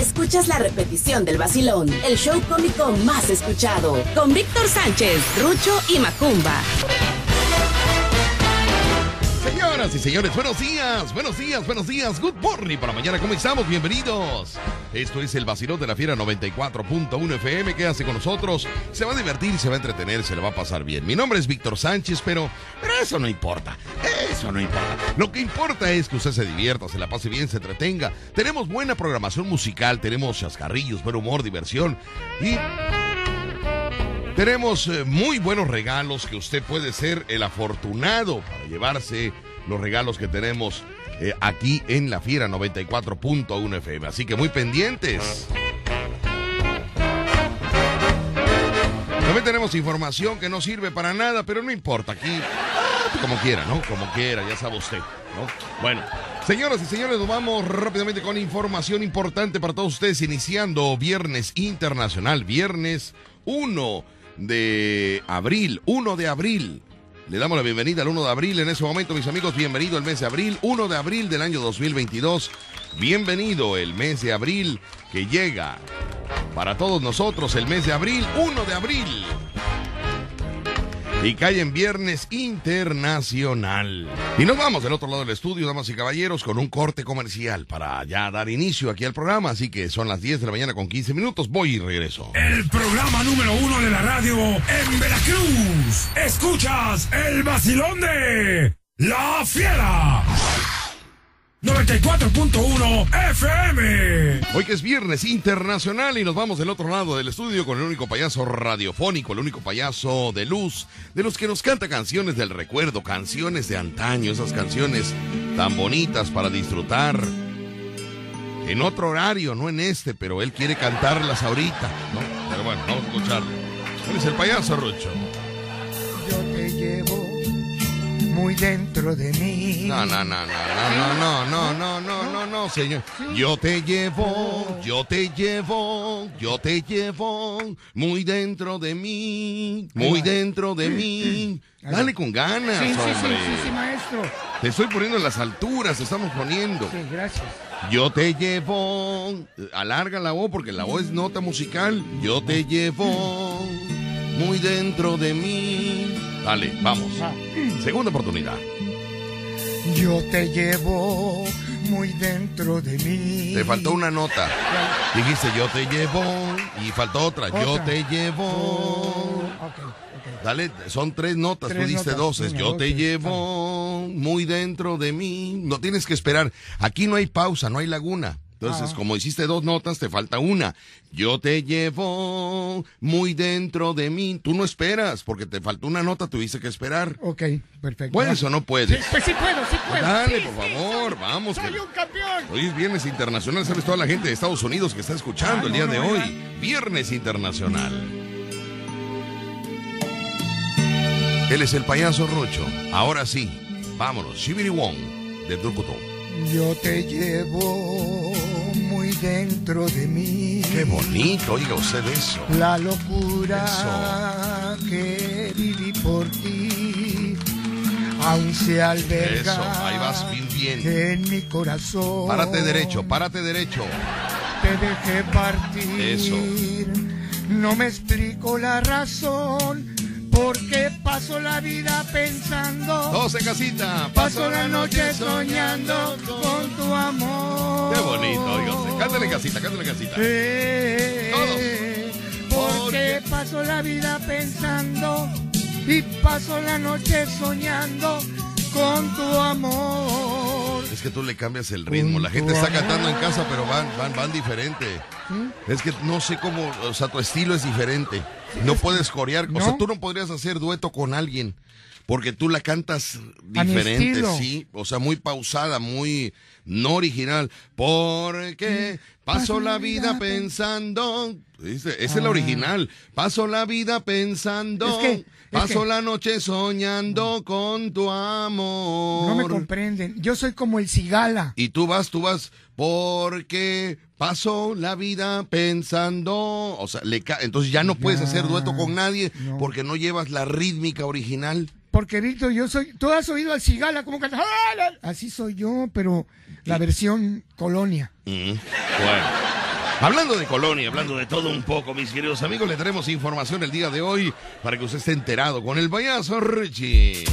escuchas la repetición del vacilón, el show cómico más escuchado, con Víctor Sánchez, Rucho y Macumba. Señoras y señores, buenos días, buenos días, buenos días. Good morning para mañana, ¿cómo estamos? Bienvenidos. Esto es el vacilón de la fiera 94.1 FM. Quédase con nosotros. Se va a divertir, se va a entretener, se le va a pasar bien. Mi nombre es Víctor Sánchez, pero, pero eso no importa. Eso no importa. Lo que importa es que usted se divierta, se la pase bien, se entretenga. Tenemos buena programación musical, tenemos chascarrillos, buen humor, diversión y tenemos eh, muy buenos regalos que usted puede ser el afortunado para llevarse los regalos que tenemos eh, aquí en la Fiera 94.1 FM. Así que muy pendientes. También tenemos información que no sirve para nada, pero no importa. Aquí, como quiera, ¿no? Como quiera, ya sabe usted, ¿no? Bueno. Señoras y señores, nos vamos rápidamente con información importante para todos ustedes, iniciando Viernes Internacional, Viernes 1 de abril, 1 de abril. Le damos la bienvenida al 1 de abril en ese momento, mis amigos. Bienvenido el mes de abril, 1 de abril del año 2022. Bienvenido el mes de abril que llega para todos nosotros, el mes de abril, 1 de abril. Y cae en Viernes Internacional. Y nos vamos del otro lado del estudio, damas y caballeros, con un corte comercial para ya dar inicio aquí al programa. Así que son las 10 de la mañana con 15 minutos. Voy y regreso. El programa número uno de la radio en Veracruz. Escuchas el vacilón de La Fiera. 94.1 FM. Hoy que es viernes internacional y nos vamos del otro lado del estudio con el único payaso radiofónico, el único payaso de luz, de los que nos canta canciones del recuerdo, canciones de antaño, esas canciones tan bonitas para disfrutar. En otro horario, no en este, pero él quiere cantarlas ahorita, ¿no? Pero bueno, vamos a escuchar. Él es el payaso Rucho. Yo te llevo muy dentro de mí. No, no, no, no, no, no, no, no, no, no, no, señor. Yo te llevo, yo te llevo, yo te llevo muy dentro de mí, muy dentro de mí. Dale con ganas, Sí, sí, sí, hombre. sí, sí, maestro. Te estoy poniendo en las alturas, te estamos poniendo. Sí, gracias. Yo te llevo, alarga la voz porque la voz es nota musical. Yo te llevo muy dentro de mí. Dale, vamos. Segunda oportunidad. Yo te llevo muy dentro de mí. Te faltó una nota. Dijiste yo te llevo y faltó otra. Yo te llevo. Ok. Dale, son tres notas, Tres tú diste notas. dos. es Yo te llevo muy dentro de mí. No tienes que esperar. Aquí no hay pausa, no hay laguna. Entonces, Ah. como hiciste dos notas, te falta una. Yo te llevo muy dentro de mí. Tú no esperas, porque te faltó una nota, tuviste que esperar. Ok, perfecto. ¿Puedes o no Sí, puedes? pues sí puedo, sí puedo. Dale, Sí, por favor, soy- vamos. Soy que- un campeón. Hoy es Viernes Internacional, sabes toda la gente de Estados Unidos que está escuchando Ah, el día no, de hoy. Viernes Internacional. Él es el payaso Rocho. Ahora sí, vámonos. Shibiri Wong de Drukuto. Yo te llevo muy dentro de mí. Qué bonito, oiga usted eso. La locura que viví por ti aún se alberga Eso, ahí vas bien, bien. en mi corazón. Párate derecho, párate derecho. Te dejé partir. Eso. No me explico la razón por qué paso la vida pensando. Todos en casita. Paso la noche soñando con tu amor. Qué bonito, usted. Cántale casita, cántale casita. Eh, Porque paso la vida pensando y paso la noche soñando con tu amor. Es que tú le cambias el ritmo. La gente está cantando en casa, pero van, van, van diferente. Es que no sé cómo, o sea, tu estilo es diferente. No puedes corear, o sea, tú no podrías hacer dueto con alguien. Porque tú la cantas diferente, sí. O sea, muy pausada, muy no original. Porque paso la vida pensando. Dice, esa es la Ah. original. Paso la vida pensando. Paso la noche soñando con tu amor. No me comprenden. Yo soy como el cigala. Y tú vas, tú vas, porque paso la vida pensando. O sea, le ca- entonces ya no puedes hacer dueto con nadie no. porque no llevas la rítmica original. Porque, Víctor, yo soy. Tú has oído al cigala como canta. ¡Ah! Así soy yo, pero la versión colonia. Mm, Bueno. Hablando de colonia, hablando de todo un poco, mis queridos amigos, le tenemos información el día de hoy para que usted esté enterado con el payaso Richie.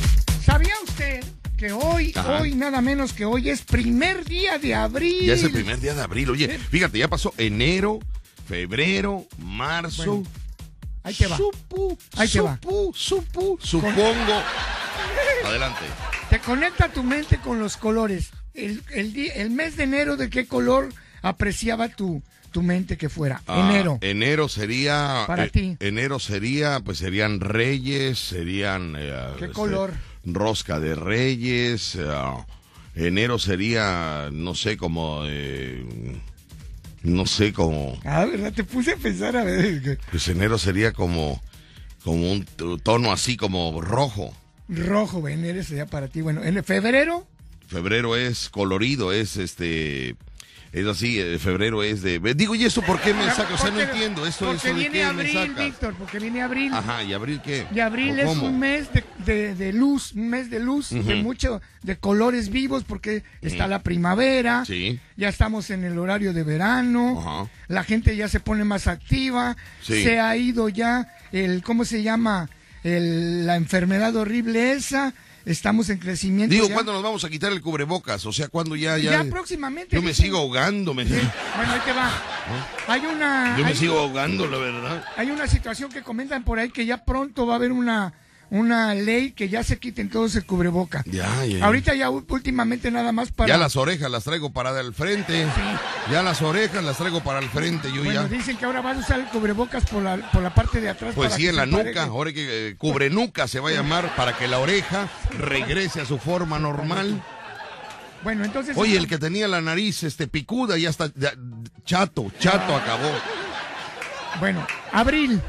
¿Sabía usted que hoy, Ajá. hoy nada menos que hoy es primer día de abril? Ya es el primer día de abril. Oye, fíjate, ya pasó enero, febrero, marzo. Bueno, ahí te va. Supu, Ahí te va. supu, supu, supongo. Adelante. Te conecta tu mente con los colores. El, el mes de enero, ¿de qué color apreciaba tu, tu mente que fuera? Ah, enero. Enero sería. Para eh, ti. Enero sería, pues serían reyes, serían. eh, ¿Qué este, color? Rosca de reyes. eh, enero sería, no sé, como. eh, no sé, como. Ah, ¿verdad? Te puse a pensar a ver. Pues enero sería como. Como un tono así como rojo. Rojo, enero sería para ti. Bueno, en febrero, Febrero es colorido, es este. Es así, eh, febrero es de. Digo, ¿y esto por qué me saca? O sea, no entiendo. ¿Esto, porque viene abril? Víctor, porque viene abril. Ajá, ¿y abril qué? Y abril ¿O es un mes de, de- de luz, un mes de luz, de mucho, de colores vivos, porque está la primavera, Sí. ya estamos en el horario de verano, Ajá. la gente ya se pone más activa, Sí. se ha ido ya el, ¿cómo se llama? El- la enfermedad horrible esa, estamos en crecimiento. Digo, ya. ¿cuándo nos vamos a quitar el cubrebocas? O sea, ¿cuándo ya, ya? Ya próximamente. Yo me dicen. sigo ahogando, me, Sí, Bueno, ahí te va. Hay una. yo me hay- sigo ahogando, la verdad. Hay una situación que comentan por ahí que ya pronto va a haber una, una ley que ya se quiten todos el cubreboca. Ya, ya. Ahorita ya últimamente nada más para... Ya las orejas las traigo para el frente. Ya las orejas las traigo para el frente, yo Bueno, ya. dicen que ahora vas a usar el cubrebocas por la, por la parte de atrás. Pues para sí, que en la nuca, ahora que eh, cubre nuca se va a llamar para que la oreja regrese a su forma normal. Bueno, entonces... Oye, el que tenía la nariz este picuda ya está ya, chato, chato acabó. Bueno, abril.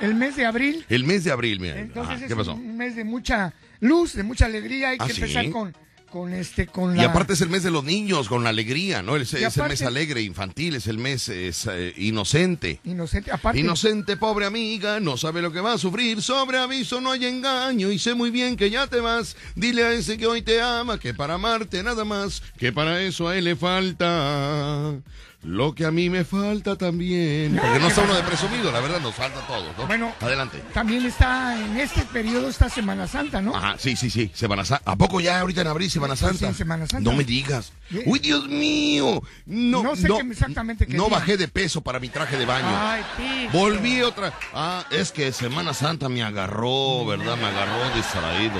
El mes de abril. El mes de abril, mira. Entonces Ajá, es un mes de mucha luz, de mucha alegría. Hay Ah, que ¿sí? empezar con, con este, con Y la... aparte es el mes de los niños, con la alegría, ¿no? Es, Y es el mes alegre, infantil, es el mes es, eh, inocente. Inocente. Aparte... Inocente, pobre amiga, no sabe lo que va a sufrir. Sobre aviso no hay engaño y sé muy bien que ya te vas. Dile a ese que hoy te ama que para amarte nada más, que para eso a él le falta. Lo que a mí me falta también. Porque no está uno de presumido, la verdad nos falta todo, ¿no? Bueno. adelante. También está en este periodo, está Semana Santa, ¿no? Ajá, sí, sí, sí, Semana Santa. ¿A poco ya ahorita en abril Semana sí, Santa? en Semana Santa. No me digas. Sí. Uy, Dios mío. No, No sé qué exactamente qué No día. bajé de peso para mi traje de baño. Ay, Víctor. Volví otra. Ah, es que Semana Santa me agarró, ¿verdad? Me agarró distraído.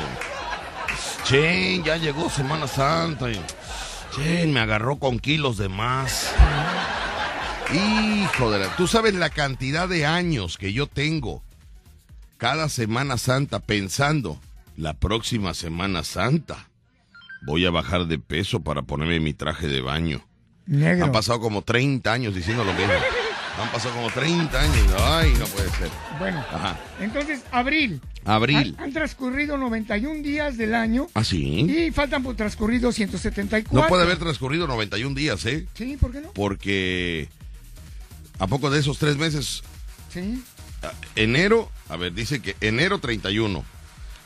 Che, ya llegó Semana Santa. Che, me agarró con kilos de más. Hijo de la. Tú sabes la cantidad de años que yo tengo cada Semana Santa pensando la próxima Semana Santa. Voy a bajar de peso para ponerme mi traje de baño. Negro. Han pasado como 30 años diciendo lo mismo. Han pasado como 30 años. Ay, no puede ser. Bueno, Ajá. entonces, abril. Abril. Han, han transcurrido 91 días del año ¿Ah, sí? y faltan por transcurrido 174. No puede haber transcurrido 91 días, ¿eh? Sí, ¿por qué no? Porque a poco de esos tres meses, Sí. a- enero, a ver, dice que enero 31,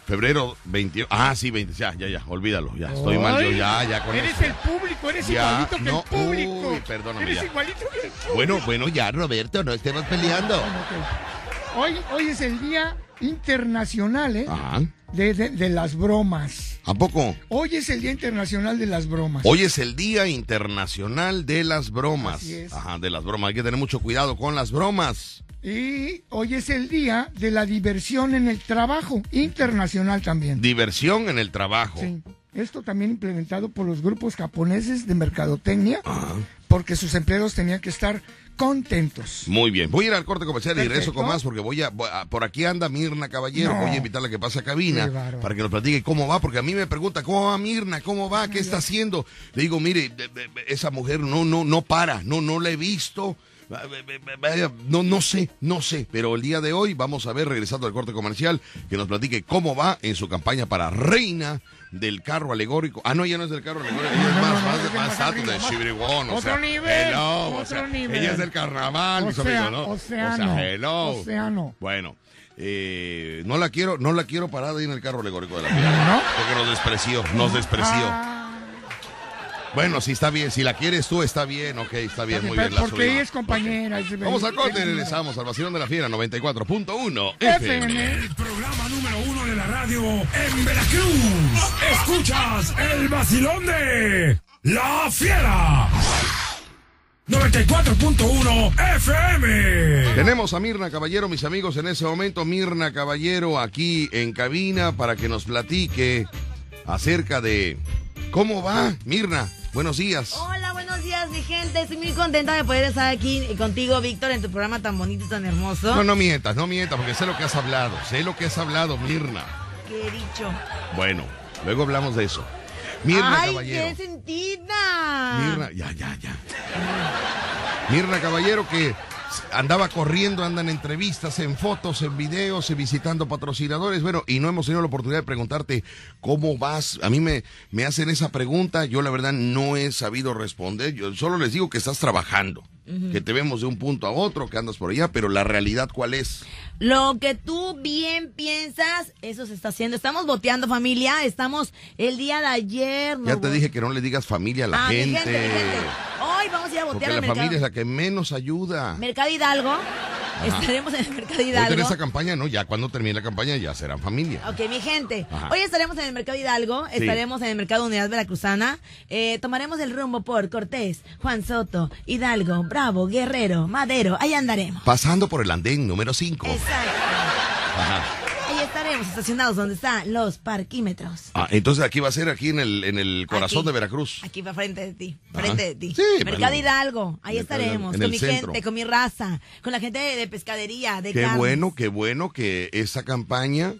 febrero 21, ah, sí, 20, ya, ya, ya, olvídalo, ya, estoy mal yo, ya, ya con Eres el público, eres Ya, igualito que no, el público. uy, perdóname, Eres ya. igualito que el público. Bueno, bueno, ya, Roberto, no estemos peleando. Hoy, hoy es el Día Internacional ¿eh? Ajá. De, de- de las bromas. ¿A poco? Hoy es el Día Internacional de las Bromas. Hoy es el Día Internacional de las Bromas. Así es. Ajá, de las bromas. Hay que tener mucho cuidado con las bromas. Y hoy es el Día de la Diversión en el Trabajo, internacional también. Diversión en el trabajo. Sí. Esto también implementado por los grupos japoneses de mercadotecnia, Ajá. porque sus empleados tenían que estar contentos. Muy bien. Voy a ir al corte comercial y regreso con más porque voy a, voy a- Por aquí anda Mirna Caballero. No. Voy a invitarla a que pase a cabina para que nos platique cómo va. Porque a mí me pregunta, ¿cómo va Mirna? ¿Cómo va? ¿Qué está haciendo? Le digo, mire, esa mujer no, no, no para. No, no la he visto. No, no sé, no sé. Pero el día de hoy vamos a ver, regresando al corte comercial, que nos platique cómo va en su campaña para reina del carro alegórico. Ah, no, ya no es del carro alegórico, ella es más, más, más más de Chibrigón. O sea, hello, o sea. Ella es del carnaval, mis amigos, ¿no? O sea, hello. océano. Bueno, eh, no la quiero, no la quiero parada ahí en el carro alegórico de la piedra. ¿No? Porque nos despreció, nos despreció. Bueno, si está bien, si la quieres tú, está bien, ok, está bien, muy bien. La Porque ella es compañera. es- Vamos al corte regresamos al vacilón de la fiera 94.1 FM. FM. El programa número uno de la radio en Veracruz. Escuchas el vacilón de La Fiera. 94.1 FM. Tenemos a Mirna Caballero, mis amigos, en ese momento. Mirna Caballero aquí en cabina para que nos platique acerca de cómo va. Mirna, buenos días. Hola, buenos días, mi gente. Estoy muy contenta de poder estar aquí contigo, Víctor, en tu programa tan bonito y tan hermoso. No, no mientas, no mientas, porque sé lo que has hablado. Sé lo que has hablado, Mirna. ¿Qué he dicho? Bueno, luego hablamos de eso. Mirna ¡Ay, Caballero. qué sentida! Mirna, ya, ya, ya. Mirna Caballero que andaba corriendo, anda en entrevistas, en fotos, en videos, visitando patrocinadores. Bueno, y no hemos tenido la oportunidad de preguntarte cómo vas. A mí me, me hacen esa pregunta, yo la verdad no he sabido responder. Yo solo les digo que estás trabajando, que te vemos de un punto a otro, que andas por allá, pero la realidad cuál es. Lo que tú bien piensas, eso se está haciendo. Estamos boteando, familia. Estamos el día de ayer. no ya te voy- dije que no le digas familia a la Ah, mi gente. gente, mi gente. Hoy vamos a ir a Porque botear la al mercado. familia es la que menos ayuda. Mercado Hidalgo. Estaremos en el Mercado Hoy Hidalgo. tenés esa campaña, ¿no? Ya cuando termine la campaña ya serán familia. Ok, mi gente. Ajá. Hoy estaremos en el Mercado Hidalgo, Sí. estaremos en el Mercado Unidad Veracruzana. Eh, tomaremos el rumbo por Cortés, Juan Soto, Hidalgo, Bravo, Guerrero, Madero. Ahí andaremos. Pasando por el andén número 5. Exacto. Ajá. Estaremos estacionados donde están los parquímetros. Ah, entonces aquí va a ser aquí en el, en el corazón Aquí. de Veracruz. Aquí va frente de ti, Ajá. frente de ti. Sí, Mercado. Hidalgo, ahí Mercado estaremos, con mi centro. gente, con mi raza, con la gente de, de pescadería, de Qué carnes. bueno, qué bueno que esa campaña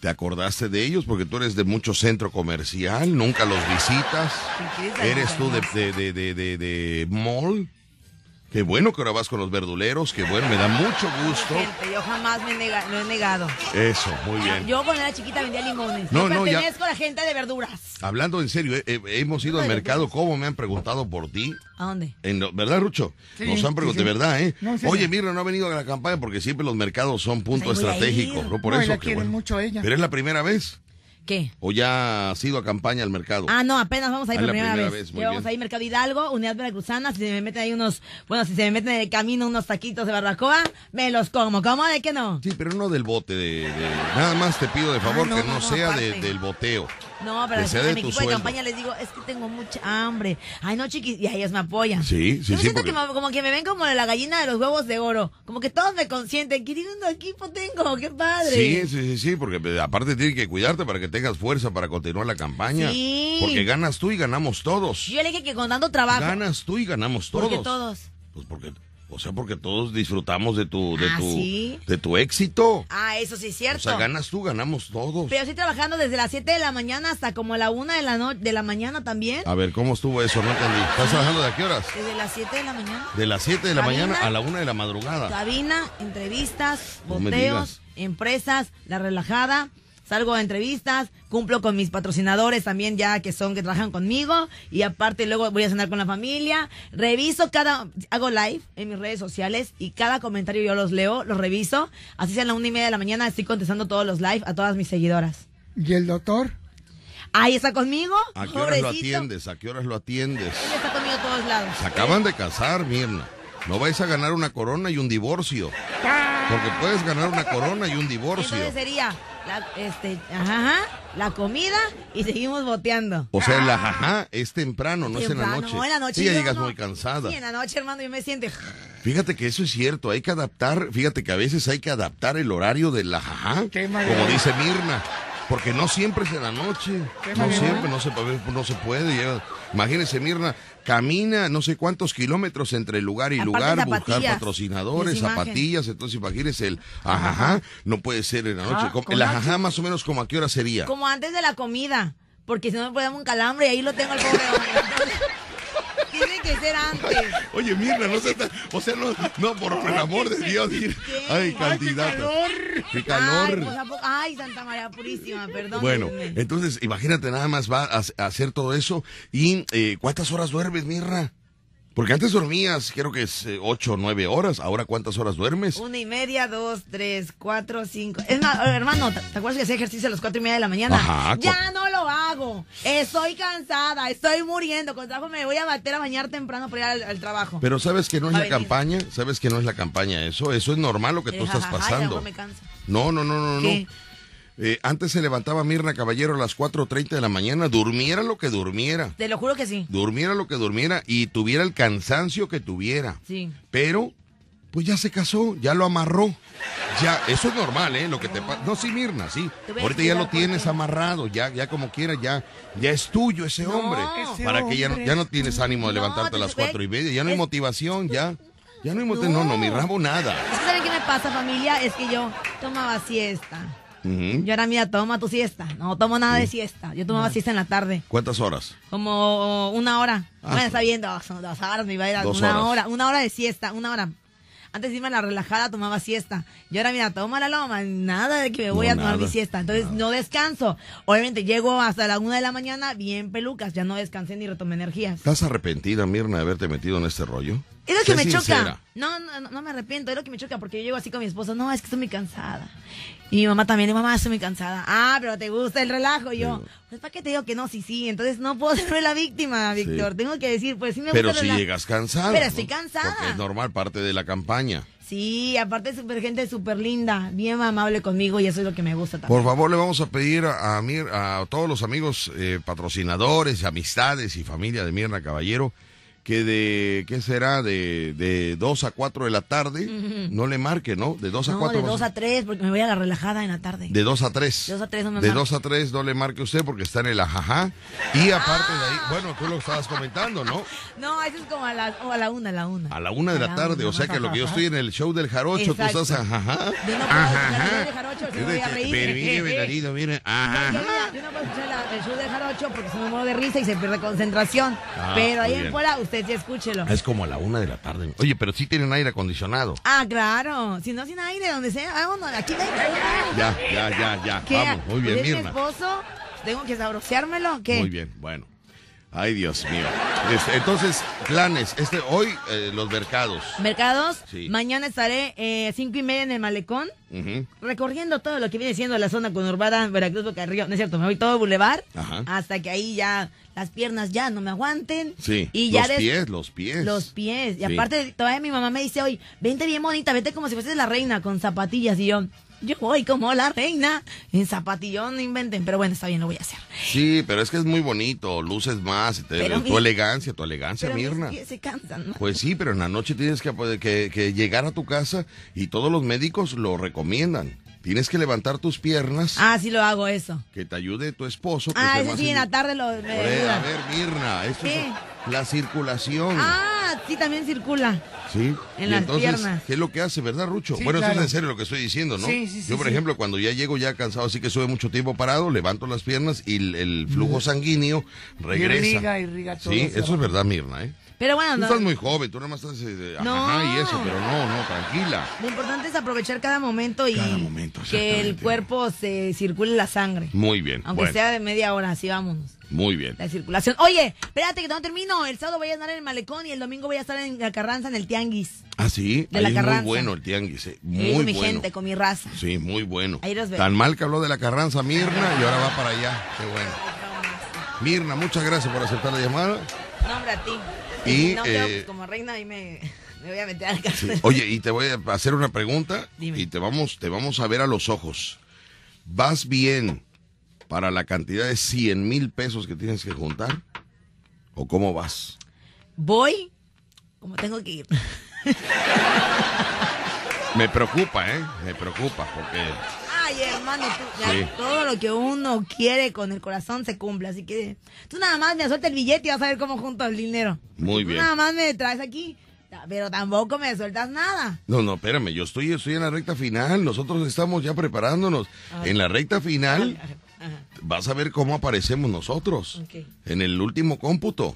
te acordaste de ellos porque tú eres de mucho centro comercial, nunca los visitas. ¿Qué quieres Eres tú de, de, de, de- de mall. Qué bueno que ahora vas con los verduleros, qué bueno, me da mucho gusto. Gente, yo jamás me he nega- lo he negado. Eso, muy bien. Yo cuando era chiquita vendía limones. No, yo no, ya- pertenezco a la gente de verduras. Hablando en serio, eh, eh, hemos ido al mercado, ¿cómo me han preguntado por ti? ¿A dónde? En lo- ¿Verdad, Rucho? Sí, Nos han preguntado, sí, sí. de verdad, ¿eh? No, sí, Oye, sí. mira, no ha venido a la campaña porque siempre los mercados son punto estratégico. ¿no? Por eso. la quieren bueno. mucho ella. ¿Pero es la primera vez? ¿Qué? ¿O ya has ido a campaña al mercado? Ah, no, apenas vamos a ir Ah, por primera, primera vez. vez, muy Ya vamos bien. a ir Mercado Hidalgo, Unidad Veracruzana. Si se me meten ahí unos, bueno, si se me meten en el camino unos taquitos de barbacoa, me los como. ¿Cómo de que no? Sí, pero no del bote, de, de- nada más te pido de favor Ah, no, que no, no, sea de- del boteo. No, pero Que a mi equipo de campaña les digo, es que tengo mucha hambre. Ay, no, chiquis, y ellos me apoyan. Sí, sí, Yo sí, siento porque- que me- como que me ven como la gallina de los huevos de oro. Como que todos me consienten. ¿Qué lindo equipo tengo? ¡Qué padre! Sí, sí, sí, sí, porque eh, aparte tienes que cuidarte para que tengas fuerza para continuar la campaña. Sí. Porque ganas tú y ganamos todos. Yo le dije que con tanto trabajo. Ganas tú y ganamos todos. Porque todos. Pues porque, o sea, porque todos disfrutamos de tu, de Ah, tu, ¿sí? de tu éxito. Ah, eso sí es cierto. O sea, ganas tú, ganamos todos. Pero estoy trabajando desde las 7 de la mañana hasta como la 1 de la, no de la mañana también. A ver, ¿cómo estuvo eso? No entendí. ¿Estás trabajando de a qué horas? Desde las 7 de la mañana. De las 7 de la Cabina. mañana a la 1 de la madrugada. Cabina, entrevistas, boteos, empresas, la relajada. Salgo a entrevistas, cumplo con mis patrocinadores también ya que son que trabajan conmigo y aparte luego voy a cenar con la familia. Reviso cada, hago live en mis redes sociales y cada comentario yo los leo, los reviso. Así sea a la una y media de la mañana estoy contestando todos los live a todas mis seguidoras. ¿Y el doctor? Ahí está conmigo. ¿A qué horas lo atiendes? ¿A qué horas lo atiendes? Él está conmigo a todos lados. Se acaban de casar, Mirna. No vais a ganar una corona y un divorcio. Porque puedes ganar una corona y un divorcio. Entonces sería la, este, ajá, ajá, la comida y seguimos boteando. O sea, la jaja es temprano, no es en la noche. en la noche Sí, ya llegas no- muy cansada. Sí, en la noche, hermano, yo me siento. Fíjate que eso es cierto, hay que adaptar, fíjate que a veces hay que adaptar el horario de la jaja, Qué como dice Mirna, porque no siempre es en la noche, no siempre, no se, no se puede. llega- Imagínense, Mirna, camina no sé cuántos kilómetros entre lugar y Aparte lugar, buscar patrocinadores, zapatillas, entonces imagínense el ajaja, no puede ser en la noche. Ah, El ajaja más o menos como a qué hora sería. Como antes de la comida. Porque si no me puede dar un calambre y ahí lo tengo el pobre hombre. Que ser antes. Oye, Mirna, no se está, o sea, no, no, por el amor de Dios, Mir- ay, cantidad. Qué calor. Ay, pues, ¿a poco? Ay, Santa María Purísima, perdón. Bueno, entonces imagínate nada más va a, a hacer todo eso y eh, ¿cuántas horas duermes, Mirra? Porque antes dormías, creo que es eh, ocho o nueve horas, ahora ¿cuántas horas duermes? Una y media, dos, tres, cuatro, cinco. Es más, hermano, ¿te acuerdas que hacía ejercicio a las cuatro y media de la mañana? Ajá, ya no lo hago. Estoy cansada, estoy muriendo. Con trabajo me voy a bater a bañar temprano para ir al, al trabajo. Pero sabes que no es la campaña, sabes que no es la campaña eso, eso es normal lo que tú Eh, estás jajaja, y pasando. luego me canso. No, no, no, no, no. Eh, antes se levantaba Mirna Caballero a las 4.30 de la mañana, durmiera lo que durmiera, Te lo juro que sí. durmiera lo que durmiera y tuviera el cansancio que tuviera. Sí. Pero, pues ya se casó, ya lo amarró. Ya, eso es normal, ¿eh? Lo que te pasa. No, sí, Mirna, sí. Ahorita ya lo tienes qué. amarrado, ya, ya como quiera, ya, ya es tuyo ese No. hombre. Ese Para que ya no, ya no tienes ánimo de No, levantarte a las cuatro y media, ya no hay es- motivación, ya. Ya no hay motivación, no, no, mi rabo nada. Es que ¿saben qué me pasa, familia? Es que yo tomaba siesta. Ujú. Yo ahora, mira, toma tu siesta. No tomo nada de siesta. Yo tomaba siesta en la tarde. ¿Cuántas horas? Como una hora. Ah, bueno, sí. está bien, dos, dos horas, me iba a ir a Dos una horas. hora. Una hora de siesta, una hora. Antes de irme a la relajada tomaba siesta. Y ahora, mira, toma la loma, nada de que me voy No, a tomar nada, mi siesta. Entonces, no descanso. Obviamente, llego hasta la una de la mañana bien pelucas. Ya no descansé ni retomé energías. ¿Estás arrepentida, Mirna, de haberte metido en este rollo? Es lo que Sé me sincera. choca. No, no, no, me arrepiento. Es lo que me choca porque yo llego así con mi esposo. No, es que estoy muy cansada. Y mi mamá también. Mamá, estoy muy cansada. Ah, pero te gusta el relajo. Y yo, pues ¿para qué te digo que no? Sí, sí. Entonces no puedo ser la víctima, Víctor. Tengo que decir, pues sí me Pero gusta si el relajo. llegas cansada. Pero estoy cansada. Porque es normal, parte de la campaña. Sí, aparte es súper gente súper linda. Bien amable conmigo y eso es lo que me gusta también. Por favor, le vamos a pedir a, a Mir- a todos los amigos eh, patrocinadores, amistades y familia de Mirna Caballero que de, ¿qué será? De, de 2 a 4 de la tarde, no le marque, ¿no? De 2 a no, 4. de dos a tres porque me voy a la relajada en la tarde. De 2 a 3. De dos a tres no me De marque. 2 a 3 no le marque usted porque está en el ajajá. Y aparte de ahí, bueno, tú lo estabas comentando, ¿no? No, eso es como a la, o a la una, a la una. A la una de la tarde, o sea que lo que yo estoy en el show del jarocho, tú Exacto. estás ajajá. Yo no puedo escuchar el show de Jarocho, me voy a reír. Danilo, mire, No, ajá. yo, no- yo puedo escuchar la- el show de Jarocho porque se me muero de risa y se pierde concentración. Ah, pero ahí en fuera, usted sí escúchelo. Es como a la una de la tarde. Oye, pero sí tienen aire acondicionado. Ah, claro. Si no, sin aire, donde sea. Vámonos, aquí no hay. Ya, ya, ya, ya. ¿Qué? Vamos, muy bien, ¿Es mi esposo? ¿Tengo que sabroseármelo? ¿Qué? Muy bien, bueno. Ay, Dios mío. Este, entonces, planes. Este, hoy, eh, los mercados. Mercados, Sí. mañana estaré eh, cinco y media en el malecón, recorriendo todo lo que viene siendo la zona conurbada Veracruz, Boca del Río. No es cierto, me voy todo el bulevar Ajá. hasta que ahí ya las piernas ya no me aguanten. Sí, Y ya los des- pies, los pies. Los pies. Y Sí. aparte, todavía mi mamá me dice hoy, vente bien bonita, vete como si fueses la reina con zapatillas. Y yo, yo voy como la reina en zapatillón, no inventen. Pero bueno, está bien, lo voy a hacer. Sí, pero es que es muy bonito, luces más, y te- Pero tu mi- elegancia, tu elegancia, Pero mis Mirna. pies se cansan, ¿no? Pues sí, pero en la noche tienes que, que, que llegar a tu casa y todos los médicos lo recomiendan. Tienes que levantar tus piernas, Ah, sí lo hago eso. que te ayude tu esposo. que Ah, sí, en la tarde lo me a ver, Mirna, esto ¿Qué? es la circulación. Ah, sí, también circula. Sí. En y las entonces, piernas. ¿qué es lo que hace, verdad, Rucho? Sí, bueno, eso claro. es en serio lo que estoy diciendo, ¿no? Sí, sí, sí, Yo, por sí. ejemplo, cuando ya llego ya cansado, así que sube mucho tiempo parado, levanto las piernas y el, el flujo sanguíneo regresa. Irriga, irriga todo Sí, eso es verdad, Mirna, ¿eh? Pero bueno, Tú no, estás muy joven, tú nada más estás eh, No. ajá y eso, pero no, no, tranquila. lo importante es aprovechar cada momento y Cada momento, que el cuerpo se circule la sangre. Muy bien, Aunque bueno, sea de media hora, así vámonos. Muy bien. La circulación. Oye, espérate que no termino. El sábado voy a andar en el malecón y el domingo voy a estar en la Carranza, en el Tianguis. Ah, sí, De ahí la es muy Carranza. bueno el tianguis, eh, muy con mi bueno. gente, con mi raza. Sí, muy bueno. Ahí los veo. Tan mal que habló de la Carranza Mirna y ahora va para allá. Qué bueno. Mirna, muchas gracias por aceptar la llamada. No, hombre, a ti. Y, no, creo, eh, pues, como reina ahí me, me voy a meter al cárcel. Oye, y te voy a hacer una pregunta Dime. y te vamos, te vamos a ver a los ojos. ¿Vas bien para la cantidad de 100 mil pesos que tienes que juntar? ¿O cómo vas? Voy como tengo que ir. Me preocupa, ¿eh? Me preocupa porque... Ay, hermano, tú, ya, Sí. todo lo que uno quiere con el corazón se cumple. Así que tú nada más me suelta el billete y vas a ver cómo junto el dinero. Muy Tú bien. nada más me traes aquí, pero tampoco me sueltas nada. No, no, espérame, yo estoy, estoy en la recta final. Nosotros estamos ya preparándonos. En la recta final Ajá. Vas a ver cómo aparecemos nosotros. En el último cómputo.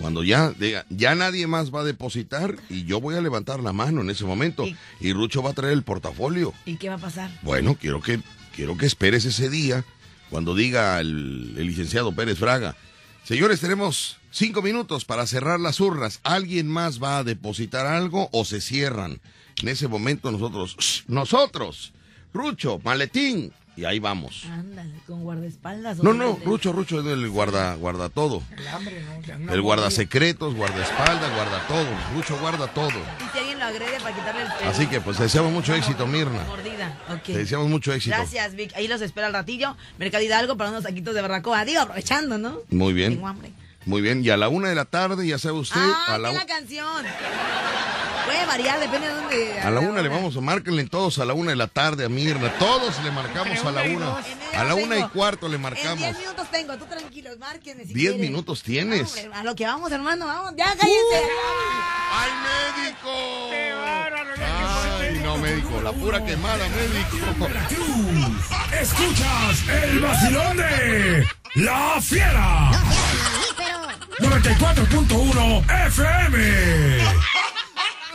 Cuando ya diga, ya nadie más va a depositar y yo voy a levantar la mano en ese momento. Y- Y Rucho va a traer el portafolio. ¿Y qué va a pasar? Bueno, quiero que, quiero que esperes ese día cuando diga el, el licenciado Pérez Fraga. Señores, tenemos cinco minutos para cerrar las urnas. ¿Alguien más va a depositar algo o se cierran? En ese momento nosotros, nosotros, Rucho, Maletín y ahí vamos. Ándale, con guardaespaldas. No, no, el- Rucho, Rucho es el guarda, guarda todo. El hambre, ¿no? El guarda secretos, guarda espaldas, guarda todo. Rucho guarda todo. Y si alguien lo agrede para quitarle el pelo. Así que pues deseamos mucho éxito, Mirna. Mordida, ok. Te deseamos mucho éxito. Gracias, Vic. Ahí los espera al ratillo. Mercado Hidalgo para unos taquitos de barbacoa. Digo, aprovechando, ¿no? Muy bien. Tengo hambre. Muy bien, y a la una de la tarde, ya sabe usted, ah, a la, la canción. Puede variar, depende de dónde. a la una le vamos a márquenle todos a la una de la tarde a Mirna. Todos le marcamos a la una. En A la tengo. una y cuarto le En marcamos. 10 minutos tengo, tú tranquilo, márquenme si ¿Diez quieren. minutos tienes? Hombre, a lo que vamos, hermano, vamos. Ya cállense. ¡Ay, médico! ¡Ay, no, médico! La pura quemada, médico. Escuchas el vacilón de La Fiera. 94.1 FM.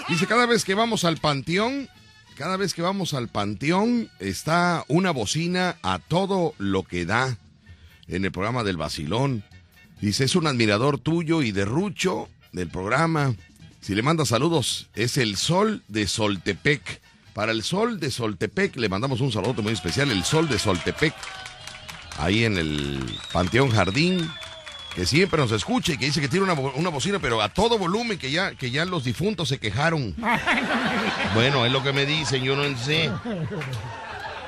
Dice, cada vez que vamos al panteón, cada vez que vamos al panteón, está una bocina a todo lo que da en el programa del vacilón. Dice, es un admirador tuyo y de Rucho del programa. Si le manda saludos, es el Sol de Soltepec. Para el Sol de Soltepec le mandamos un saludo muy especial, el Sol de Soltepec, ahí en el Panteón Jardín, que siempre nos escucha y que dice que tiene una, bo- una bocina, pero a todo volumen, que ya, que ya los difuntos se quejaron. Bueno, es lo que me dicen, yo no sé.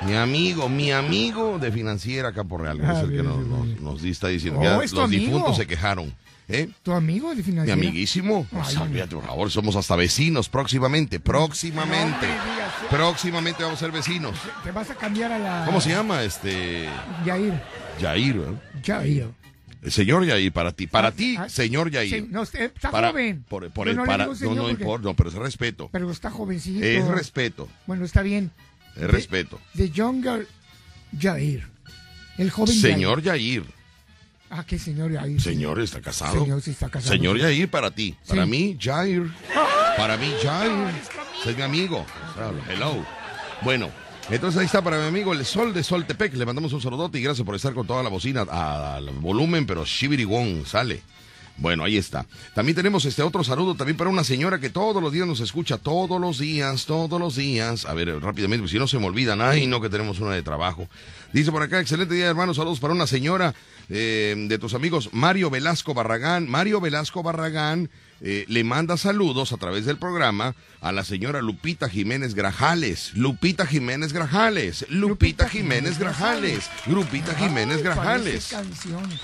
Mi amigo, mi amigo de financiera Campo Real, es el que nos, nos, nos está diciendo. que Oh, ya tu los amigo. difuntos se quejaron. ¿Eh? ¿Tu amigo de Mi financiera? amiguísimo. Ay, por favor, somos hasta vecinos próximamente. Próximamente. No me digas. Próximamente vamos a ser vecinos. Te vas a cambiar a la... ¿Cómo se llama? Este. Yair. Yair, ¿verdad? Yair. El señor Yair, para ti. Para ti, Ah, señor Yair. No, usted está para, joven. Por, el no para. No, no importa, no, pero es respeto. Pero está jovencito. Es respeto. Bueno, está bien. Es De- respeto. The Younger Jair. El joven Señor Yair. Jair. Ah, qué señor Jair. Señor, está casado. Señor, sí está casado. Señor Yair, para ti. Para Sí. mí, Jair. Para mí, Jair. Es mi amigo. Hello. Bueno, entonces ahí está para mi amigo el Sol de Soltepec. Le mandamos un saludote y gracias por estar con toda la bocina al volumen, pero Shibirigón sale. Bueno, ahí está. También tenemos este otro saludo también para una señora que todos los días nos escucha, todos los días, todos los días. A ver, rápidamente, porque si no se me olvidan. Ay, no, que tenemos una de trabajo. Dice por acá, excelente día, hermanos. Saludos para una señora eh, de tus amigos, Mario Velasco Barragán. Mario Velasco Barragán eh, le manda saludos a través del programa a la señora Lupita Jiménez Grajales. Lupita Jiménez Grajales. Lupita Jiménez Grajales. Lupita Jiménez Ay, Grajales.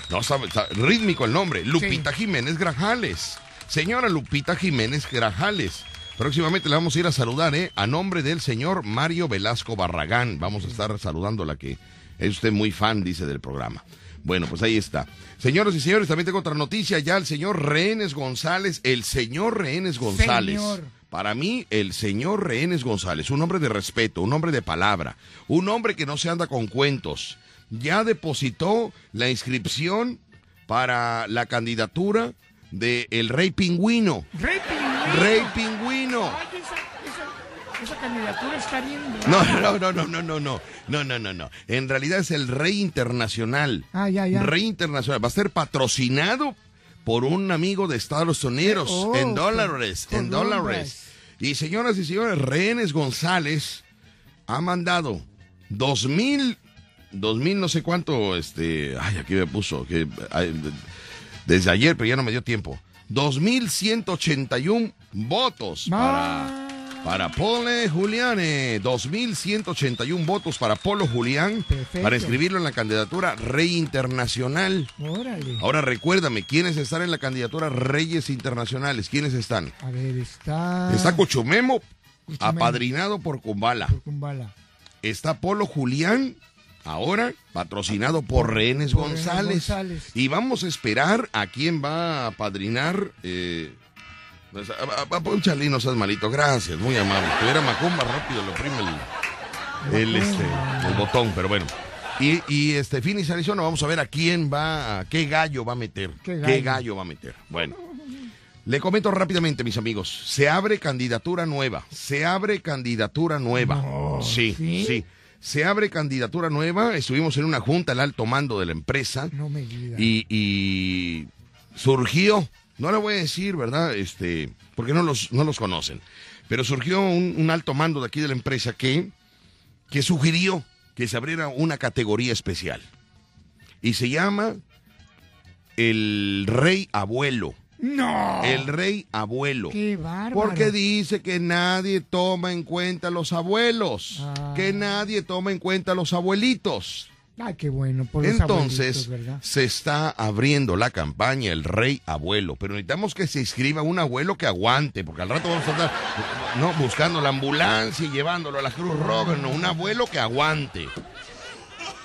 No, sabe, rítmico el nombre. Lupita Jiménez Grajales. Señora Lupita Jiménez Grajales. Próximamente le vamos a ir a saludar, ¿eh? A nombre del señor Mario Velasco Barragán. Vamos a estar saludando a la que es usted muy fan, dice, del programa. Bueno, pues ahí está. Señoras y señores, también tengo otra noticia. Ya el señor Rehenes González, el señor Rehenes González. Señor. Para mí, el señor Rehenes González, un hombre de respeto, un hombre de palabra, un hombre que no se anda con cuentos, ya depositó la inscripción para la candidatura de el Rey Pingüino. Rey Pingüino. Rey Pingüino. Esa, candidatura está bien. No, no, no, no, no, no, no, no, no, no, no. En realidad es el Rey Internacional. Ah, ya, ya. Rey Internacional. Va a ser patrocinado por un amigo de Estados Unidos Oh, en dólares, en dólares. Y señoras y señores, Rehenes González ha mandado dos mil, dos mil no sé cuánto, este, ay, aquí me puso, que ay, desde ayer, pero ya no me dio tiempo. Dos mil ciento ochenta y un votos para, Ah. Para Pole Juliane. Dos mil ciento ochenta y un votos para Polo Julián Perfecto. para inscribirlo en la candidatura Rey Internacional. Órale. Ahora recuérdame, ¿quiénes están en la candidatura Reyes Internacionales? ¿Quiénes están? A ver, está. Está Cuchumemo. apadrinado por Kumbala. Por Kumbala. Está Polo Julián, ahora patrocinado por Rehenes por Rehenes González. González. Y vamos a esperar a quién va a apadrinar. Eh, pues, a- a- a- Ponchale, no seas malito, gracias, muy amable. Si tuviera Macumba rápido, le oprime el, el, este, el botón, pero bueno. Y, y este Finis Arizona, vamos a ver a quién va, a qué gallo va a meter. ¿Qué ¿Qué gallo? va a meter? Bueno. Le comento rápidamente, mis amigos. Se abre candidatura nueva. Se abre candidatura nueva. No, sí, ¿sí? sí. Se abre candidatura nueva. Estuvimos en una junta, el alto mando de la empresa. No me. Y, y surgió, no le voy a decir, ¿verdad? Este, porque no los, no los conocen. Pero surgió un, un alto mando de aquí de la empresa que, que sugirió que se abriera una categoría especial. Y se llama el rey abuelo. No. El rey abuelo. Qué bárbaro. Porque dice que nadie toma en cuenta a los abuelos. Ah. Que nadie toma en cuenta a los abuelitos. Ay, qué bueno. Por Entonces, se está abriendo la campaña El Rey Abuelo, pero necesitamos que se inscriba un abuelo que aguante, porque al rato vamos a estar no, buscando la ambulancia y llevándolo a la Cruz Roja, no, un abuelo que aguante.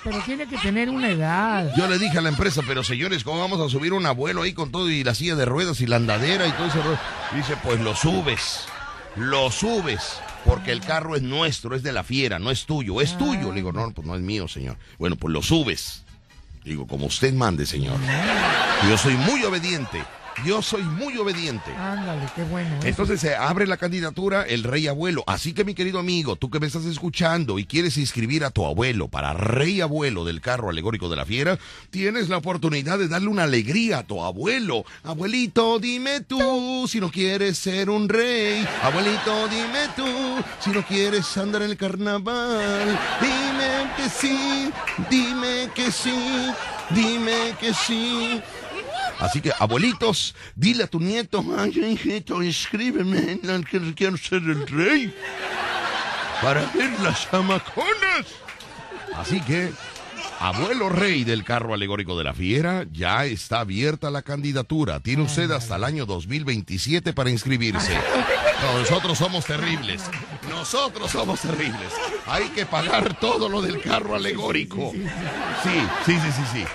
Pero tiene que tener una edad. Yo le dije a la empresa, pero señores, ¿cómo vamos a subir un abuelo ahí con todo y la silla de ruedas y la andadera y todo ese rollo? Dice, pues lo subes, lo subes, porque el carro es nuestro, es de la fiera, no es tuyo, es tuyo. Le digo, no, pues no es mío, señor. Bueno, pues lo subes. Digo, como usted mande, señor. Yo soy muy obediente. Yo soy muy obediente. Ándale, qué bueno. eso. Entonces se abre la candidatura el rey abuelo. Así que mi querido amigo, tú que me estás escuchando y quieres inscribir a tu abuelo para rey abuelo del carro alegórico de la fiera, tienes la oportunidad de darle una alegría a tu abuelo. Abuelito, dime tú si no quieres ser un rey. Abuelito, dime tú si no quieres andar en el carnaval. Dime que sí, dime que sí, dime que sí. Así que, abuelitos, dile a tu nieto, ay, hijito, escríbeme en el que quiero ser el rey para ver las chamaconas. Así que, abuelo rey del carro alegórico de la fiera, ya está abierta la candidatura. Tiene usted hasta el año 2027 para inscribirse. No, nosotros somos terribles. Nosotros somos terribles. Hay que pagar todo lo del carro alegórico. Sí, sí, sí, sí, sí.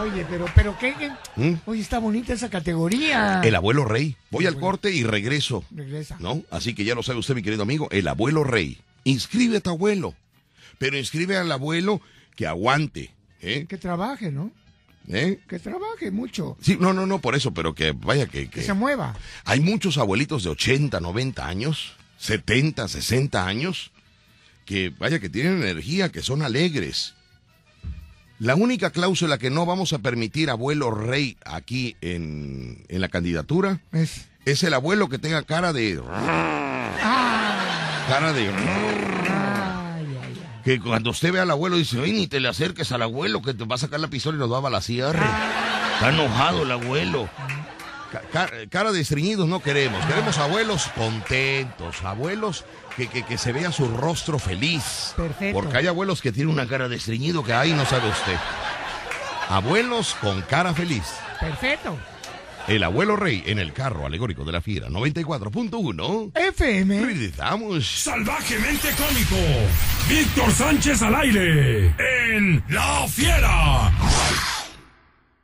Oye, pero, pero qué. qué- ¿Mm? Oye, está bonita esa categoría. El abuelo rey. Voy al corte y regreso. Regresa. ¿No? Así que ya lo sabe usted, mi querido amigo, el abuelo rey. Inscribe a tu abuelo. Pero inscribe al abuelo que aguante. ¿Eh? Que trabaje, ¿no? ¿Eh? Que trabaje mucho. Sí, no, no, no, por eso, pero que vaya que... Que que- se mueva. Hay muchos abuelitos de 80, 90 años, 70, 60 años, que vaya que tienen energía, que son alegres. La única cláusula que no vamos a permitir abuelo rey aquí en, en la candidatura Es. es el abuelo que tenga cara de... Ah, Cara de... Que cuando usted ve al abuelo dice, ay, ni te le acerques al abuelo que te va a sacar la pistola y nos va a balasear. Está enojado el abuelo. Ca- ca- cara de estreñidos no queremos. Queremos abuelos contentos, abuelos que, que, que se vea su rostro feliz. Perfecto. Porque hay abuelos que tienen una cara de estreñido que ahí no sabe usted. Abuelos con cara feliz. Perfecto. El abuelo rey en el carro alegórico de la fiera 94.1. FM. Salvajemente cómico. Víctor Sánchez al aire. En La Fiera.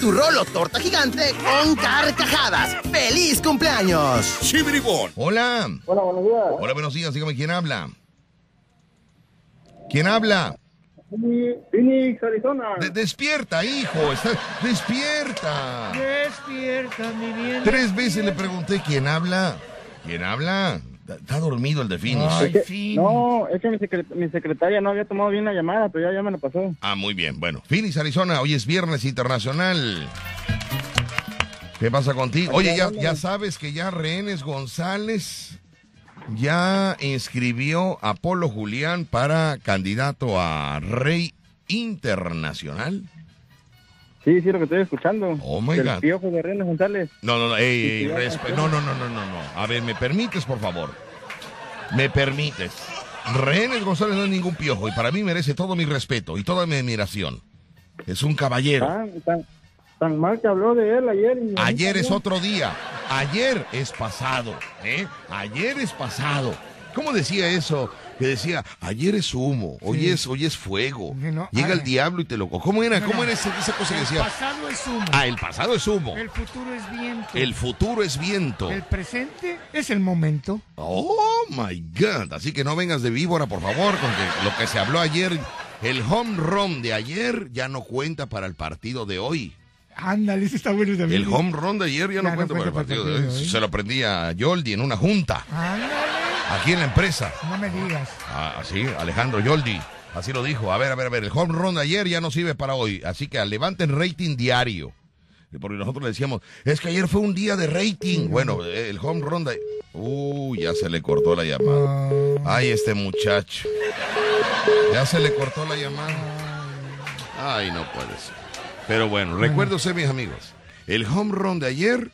tu rolo torta gigante con carcajadas. ¡Feliz cumpleaños! Hola. Hola, buenos días. Hola, buenos días. Dígame quién habla. ¿Quién habla? Phoenix, Arizona. De- despierta, hijo. Está- despierta. Despierta, mi bien. Tres veces le pregunté quién habla. ¿Quién habla? Está- dormido el de. Ay, Que-. No, es que mi, secret- mi secretaria no había tomado bien la llamada, pero ya, ya me lo pasó. Ah, muy bien. Bueno, Phoenix, Arizona. Hoy es Viernes Internacional. ¿Qué pasa contigo? Oye, ya, ya sabes que ya Rehenes González ya inscribió a Polo Julián para candidato a Rey Internacional. Sí, sí, lo que estoy escuchando. Oh, my God. Piojo Renes González. No, no, no, ey, no, no, no, no, no, no. A ver, ¿me permites, por favor? ¿Me permites? Rehenes González no es ningún piojo y para mí merece todo mi respeto y toda mi admiración. Es un caballero. Tan, tan, tan mal que habló de él ayer. y Ayer es otro día. Ayer es pasado. ¿eh? Ayer es pasado. ¿Cómo decía eso que decía, ayer es humo, hoy Sí. es, hoy es fuego. No, Llega el diablo y te lo... ¿Cómo era? No, ¿Cómo era esa, esa cosa que El decía? pasado es humo. Ah, el pasado es humo. El futuro es viento. El futuro es viento. El presente es el momento. Oh my God. Así que no vengas de víbora, por favor, con que lo que se habló ayer, el home run de ayer ya no cuenta para el partido de hoy. Ándale, ese está bueno también. El home run de ayer ya no Ya no cuenta para el para el partido de partido hoy. de hoy. Se lo aprendí a Yoldi en una junta, Ándale. Aquí en la empresa. No me digas. Ah, Así, Alejandro Yoldi. Así lo dijo. A ver, a ver, a ver. El home run de ayer ya no sirve para hoy. Así que levanten rating diario. Porque nosotros le decíamos, es que ayer fue un día de rating. Bueno, el home run de... Uy, ya se le cortó la llamada. Ay, este muchacho. Ya se le cortó la llamada. Ay, no puede ser. Pero bueno, recuérdense, mis amigos. El home run de ayer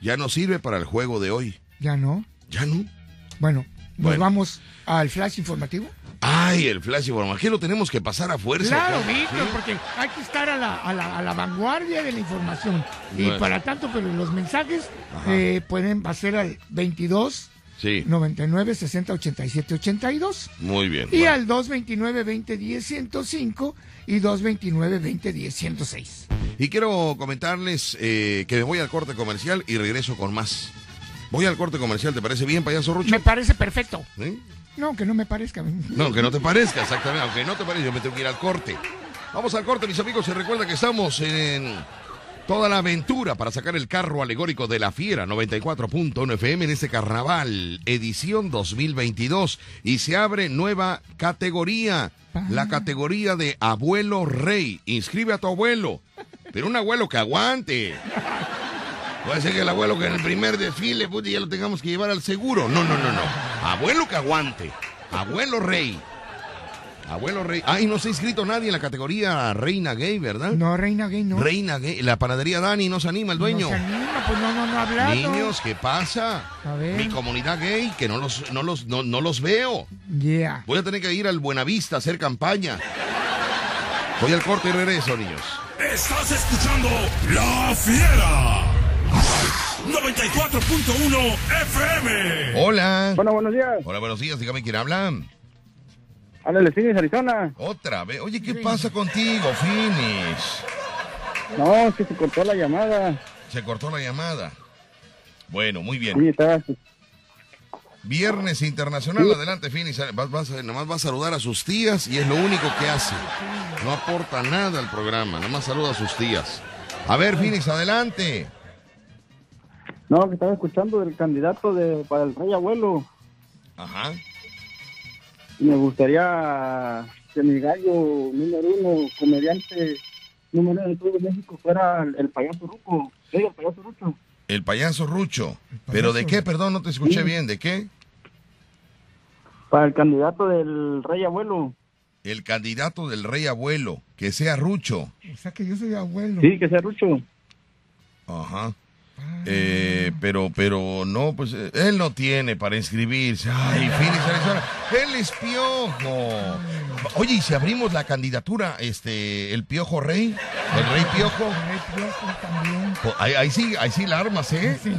ya no sirve para el juego de hoy. Ya no. Ya no. Bueno, nos Bueno. vamos al flash informativo. Ay, el flash informativo. Aquí lo tenemos que pasar a fuerza. Claro. Víctor, ¿Sí? porque hay que estar a la, a la, a la vanguardia de la información. Y Bueno. para tanto, pero los mensajes eh, pueden hacer al 22 Sí, 99 60 87 82 muy bien. y Bueno. al 229 20 10 105 y 229 20 10 106. Y quiero comentarles eh, que me voy al corte comercial y regreso con más. Voy al corte comercial, ¿te parece bien, payaso Rucho? Me parece perfecto. ¿Sí? No, que no me parezca. No, que no te parezca, exactamente. Aunque no te parezca, yo me tengo que ir al corte. Vamos al corte, mis amigos. Se recuerda que estamos en toda la aventura para sacar el carro alegórico de la Fiera 94.1 FM en este carnaval, edición 2022. Y se abre nueva categoría, la categoría de abuelo rey. Inscribe a tu abuelo, pero un abuelo que aguante. Puede ser que el abuelo que en el primer desfile, puta, ya lo tengamos que llevar al seguro. No, no, no, no. Abuelo que aguante. Abuelo rey. Abuelo rey. Ay, no se ha inscrito nadie en la categoría reina gay, ¿verdad? No, Reina Gay, no. Reina gay. La panadería Dani no se anima, el dueño. No se anima, pues no, no, no ha hablado. Niños, ¿qué pasa? A ver. Mi comunidad gay, que no los, no los, no, no los veo. Yeah. Voy a tener que ir al Buenavista a hacer campaña. Voy al corte y regreso, niños. Estás escuchando La Fiera. 94.1 FM. Hola. Bueno, buenos días. Hola, buenos días. Dígame quién habla. Ándale, Phoenix, Arizona. Otra vez. Oye, ¿qué pasa contigo, Finis? No, es que se cortó la llamada. Se cortó la llamada. Bueno, muy bien. Sí. Viernes Internacional, adelante, Finis. Vas, vas a- nomás va a saludar a sus tías y es lo único que hace. No aporta nada al programa, nomás saluda a sus tías. A ver, Finis, adelante. No, que estaba escuchando del candidato de para el rey abuelo. Ajá. Y me gustaría que mi gallo número uno, comediante número uno de todo México, fuera el, el payaso Ruco. Sí, el payaso Ruco. El payaso Rucho. ¿Pero de qué? Perdón, no te escuché bien. ¿De qué? Para el candidato del rey abuelo. El candidato del rey abuelo, que sea Rucho. O sea que yo soy abuelo. Sí, que sea Rucho. Ajá. Eh, pero, pero no, pues eh, él no tiene para inscribirse. Ay, Phoenix, Arizona. Él es piojo. Oye, y si abrimos la candidatura, este, el piojo rey, el rey piojo, Rey Piojo también. pues, ahí, ahí sí, ahí sí la armas, ¿eh? Sí.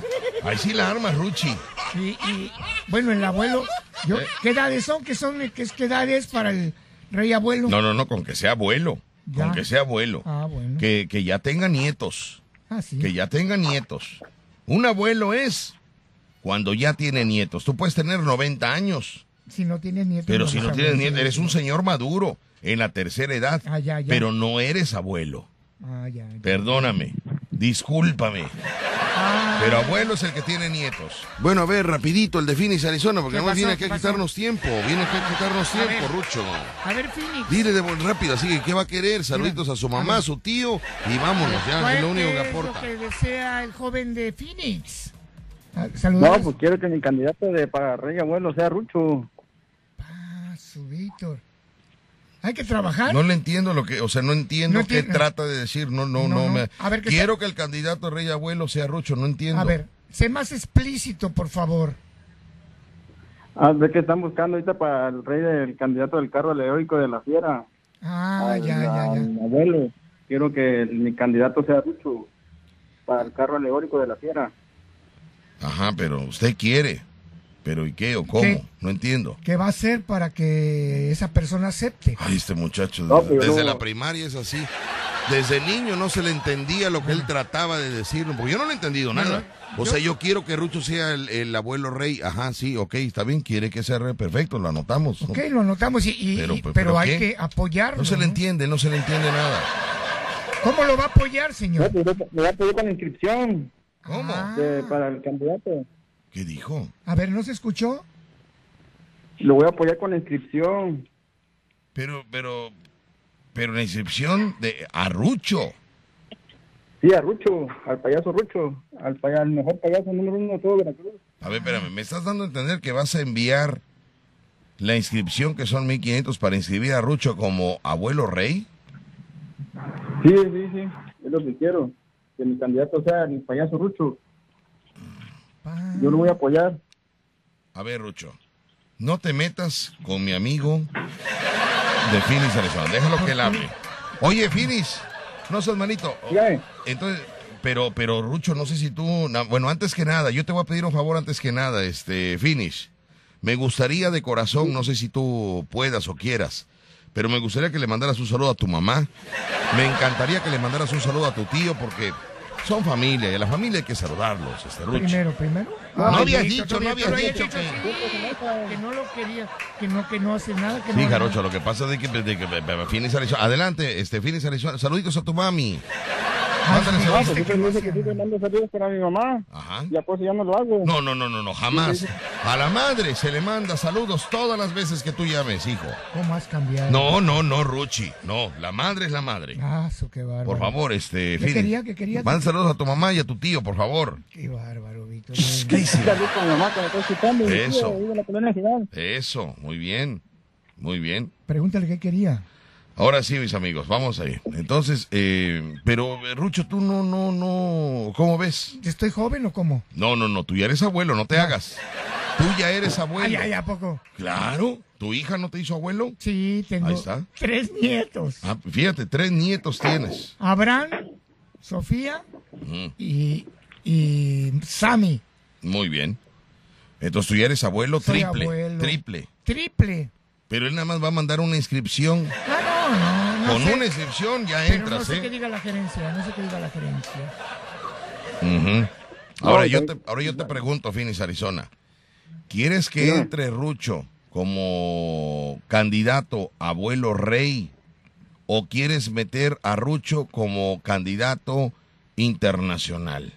Ahí sí la armas, Ruchi. Y, y, bueno, el abuelo, yo, Eh. ¿qué edades son? ¿Qué son? ¿Qué, es- qué edad es para el rey abuelo? No, no, no, con que sea abuelo. Ya. Con que sea abuelo. Ah, bueno. Que, que ya tenga nietos. Ah, sí. que ya tenga nietos. Un abuelo es cuando ya tiene nietos. Tú puedes tener 90 años, Si no tienes nietos. pero no si no eres tienes nietos, eres un señor maduro en la tercera edad, Ah, ya, ya. pero no eres abuelo. Ah, ya. Perdóname, discúlpame, Ah, pero abuelo es el que tiene nietos. Bueno, a ver, rapidito, el de Phoenix, Arizona, porque ¿Qué no pasó? viene aquí a quitarnos tiempo, viene aquí a quitarnos A tiempo, ver. Rucho. a ver, Phoenix. Dile de buen rápido, así que ¿qué va a querer? Saluditos a su mamá, a su tío y vámonos, ya, ¿Cuál es lo único que es aporta. lo que desea el joven de Phoenix? Ah, No, Saludos. pues quiero que mi candidato de para rey abuelo sea Rucho. Ah, su Víctor. Hay que trabajar. No le entiendo lo que, o sea, no entiendo No qué trata de decir. No, no, No, no. no. me- A ver, ¿qué Quiero que el candidato rey abuelo sea Rucho, no entiendo. A ver, sé más explícito, por favor. Ah, ve que están buscando ahorita para el rey del candidato del carro alegórico de la fiera. Ah, al- ya, ya, ya. al abuelo. Quiero que el- mi candidato sea Rucho para el carro alegórico de la fiera. Ajá, pero usted quiere. ¿Pero y qué o cómo? ¿Qué? No entiendo. ¿Qué va a hacer para que esa persona acepte? Ay, este muchacho, No, desde no- la primaria es así. Desde niño no se le entendía lo que él trataba de decirlo, porque yo no le he entendido nada. O sea, yo quiero que Rucho sea el, el abuelo rey. Ajá, sí, ok, está bien, quiere que sea rey, perfecto, lo anotamos. ¿no? Ok, lo notamos, y, y- Pero- y- pero- pero, ¿pero hay qué? que apoyarlo. No se le entiende, no se le entiende nada. ¿Cómo lo va a apoyar, señor? pues, yo- me voy a pedir con la inscripción ¿Cómo? Ah. de- para el candidato. ¿Qué dijo? A ver, ¿no se escuchó? Lo voy a apoyar con la inscripción. Pero, pero, pero la inscripción de a Rucho. Sí, a Rucho, al payaso Rucho, al, paya- al mejor payaso número uno de todo Veracruz. A ver, espérame, ¿me estás dando a entender que vas a enviar la inscripción que son 1500 para inscribir a Rucho como abuelo rey? Sí, sí, sí, es lo que quiero. Que mi candidato sea el payaso Rucho. Yo lo voy a apoyar. A ver, Rucho, no te metas con mi amigo de Finis Arizona. Déjalo que él hable. Oye, Finis, no seas manito. Entonces, pero, pero Rucho, no sé si tú, bueno, antes que nada, yo te voy a pedir un favor antes que nada, este, Finis. Me gustaría de corazón, no sé si tú puedas o quieras, pero me gustaría que le mandaras un saludo a tu mamá. Me encantaría que le mandaras un saludo a tu tío porque son familia y a la familia hay que saludarlos, este Rucho. Primero, primero. No Ah, habías dicho, no habías dicho que- que no lo quería, que no, que no hace nada, que Sí, no. Jarocho, lo que pasa es de que, de que Finis Arizona. Adelante, este Finis. Saluditos a tu mami. Mándale sí, No, saludos. pues dice que sí te mando saludos para mi mamá. Ajá. Ya pues ya no lo hago. No, no, no, no, no, jamás. A la madre se le manda saludos todas las veces que tú llames, hijo. ¿Cómo has cambiado? No, no, no, Ruchi. No, la madre es la madre. Ah, eso, qué bárbaro. Por favor, este, ¿Qué quería, qué quería? Manda saludos a tu mamá y a tu tío, por favor. Qué bárbaro, Víctor. ¿Qué hice? Saludos que Eso. Eso, muy bien. Muy bien. Pregúntale qué quería. Ahora sí, mis amigos, vamos ahí. Entonces, eh, pero, eh, Rucho, tú no, no, no, ¿cómo ves? ¿Estoy joven o cómo? No, no, no, tú ya eres abuelo, no te hagas. Tú ya eres abuelo. Ay, ay, ¿a poco? Claro, ¿tu hija no te hizo abuelo? Sí, tengo Ahí está. tres nietos. Ah, fíjate, tres nietos tienes. Abraham, Sofía y, y Sammy. Muy bien. Entonces tú ya eres abuelo Soy triple, abuelo. triple. Triple. Pero él nada más va a mandar una inscripción. Ah, no, no, no Con sé. una inscripción ya Pero entras, no sé ¿eh? qué diga la gerencia, no sé qué diga la gerencia. Ahora, No, yo te, ahora yo te pregunto, Finis Arizona. ¿Quieres que entre Rucho como candidato abuelo rey o quieres meter a Rucho como candidato internacional?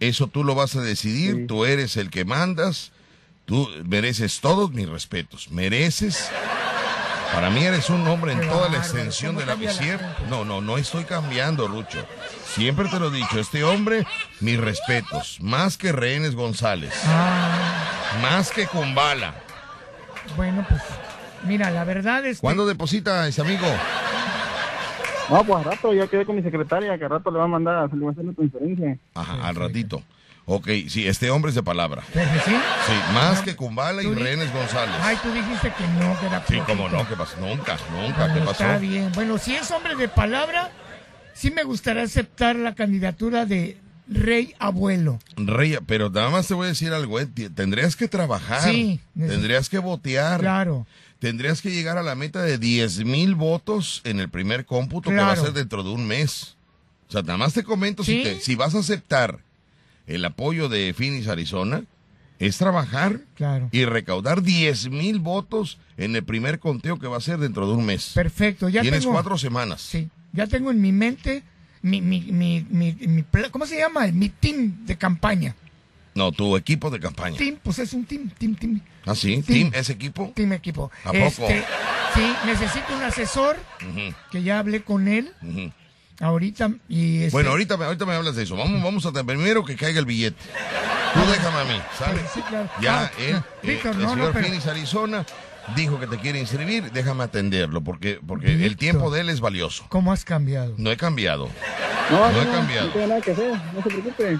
Eso tú lo vas a decidir, Sí. tú eres el que mandas, tú mereces todos mis respetos, mereces... Para mí eres un hombre en toda la extensión ¿cómo de la visier. No, no, no estoy cambiando, Rucho. Siempre te lo he dicho, este hombre, mis respetos, más que Rehenes González, Ah, más que Kumbala. bueno, pues, mira, la verdad es que... ¿Cuándo deposita ese amigo? No, pues al rato ya quedé con mi secretaria, que al rato le va a mandar, le va a hacer una transferencia. Ajá, al ratito. Ok, sí, este hombre es de palabra. ¿Sí? Sí, más que Kumbala y Rehenes González. Ay, tú dijiste que no, que era Sí, cómo no, ¿qué pasó? Nunca, nunca, ¿qué Bueno, pasó? Está bien. Bueno, si es hombre de palabra, sí me gustaría aceptar la candidatura de rey abuelo. Rey, pero nada más te voy a decir algo, ¿eh? Tendrías que trabajar. Sí, Tendrías que votear. Claro. Tendrías que llegar a la meta de 10 mil votos en el primer cómputo que va a ser dentro de un mes. O sea, nada más te comento, si, te- si vas a aceptar el apoyo de Phoenix, Arizona, es trabajar Claro. y recaudar 10 mil votos en el primer conteo que va a ser dentro de un mes. Perfecto. Ya Tienes tengo, cuatro semanas. Sí, ya tengo en mi mente mi, mi, mi, mi, mi ¿cómo se llama? Mi team de campaña. No, tu equipo de campaña. Team, pues es un team, team, team, ¿Ah, sí? Team. ¿Team? ¿Ese equipo? team equipo. ¿A poco? Este, sí, necesito un asesor que ya hablé con él ujú. Ahorita y este, Bueno, ahorita, me- ahorita me hablas de eso. Vamos, vamos a primero que caiga el billete. Tú déjame a mí, ¿sale? Sí, claro. Ya Ah, él, no, eh, Víctor, el no, no, señor pero- Phoenix Arizona dijo que te quiere inscribir, déjame atenderlo, porque, porque el Víctor. tiempo de él es valioso. ¿Cómo has cambiado? No he cambiado. No, No he no, cambiado. No tengo nada que hacer, no se preocupe.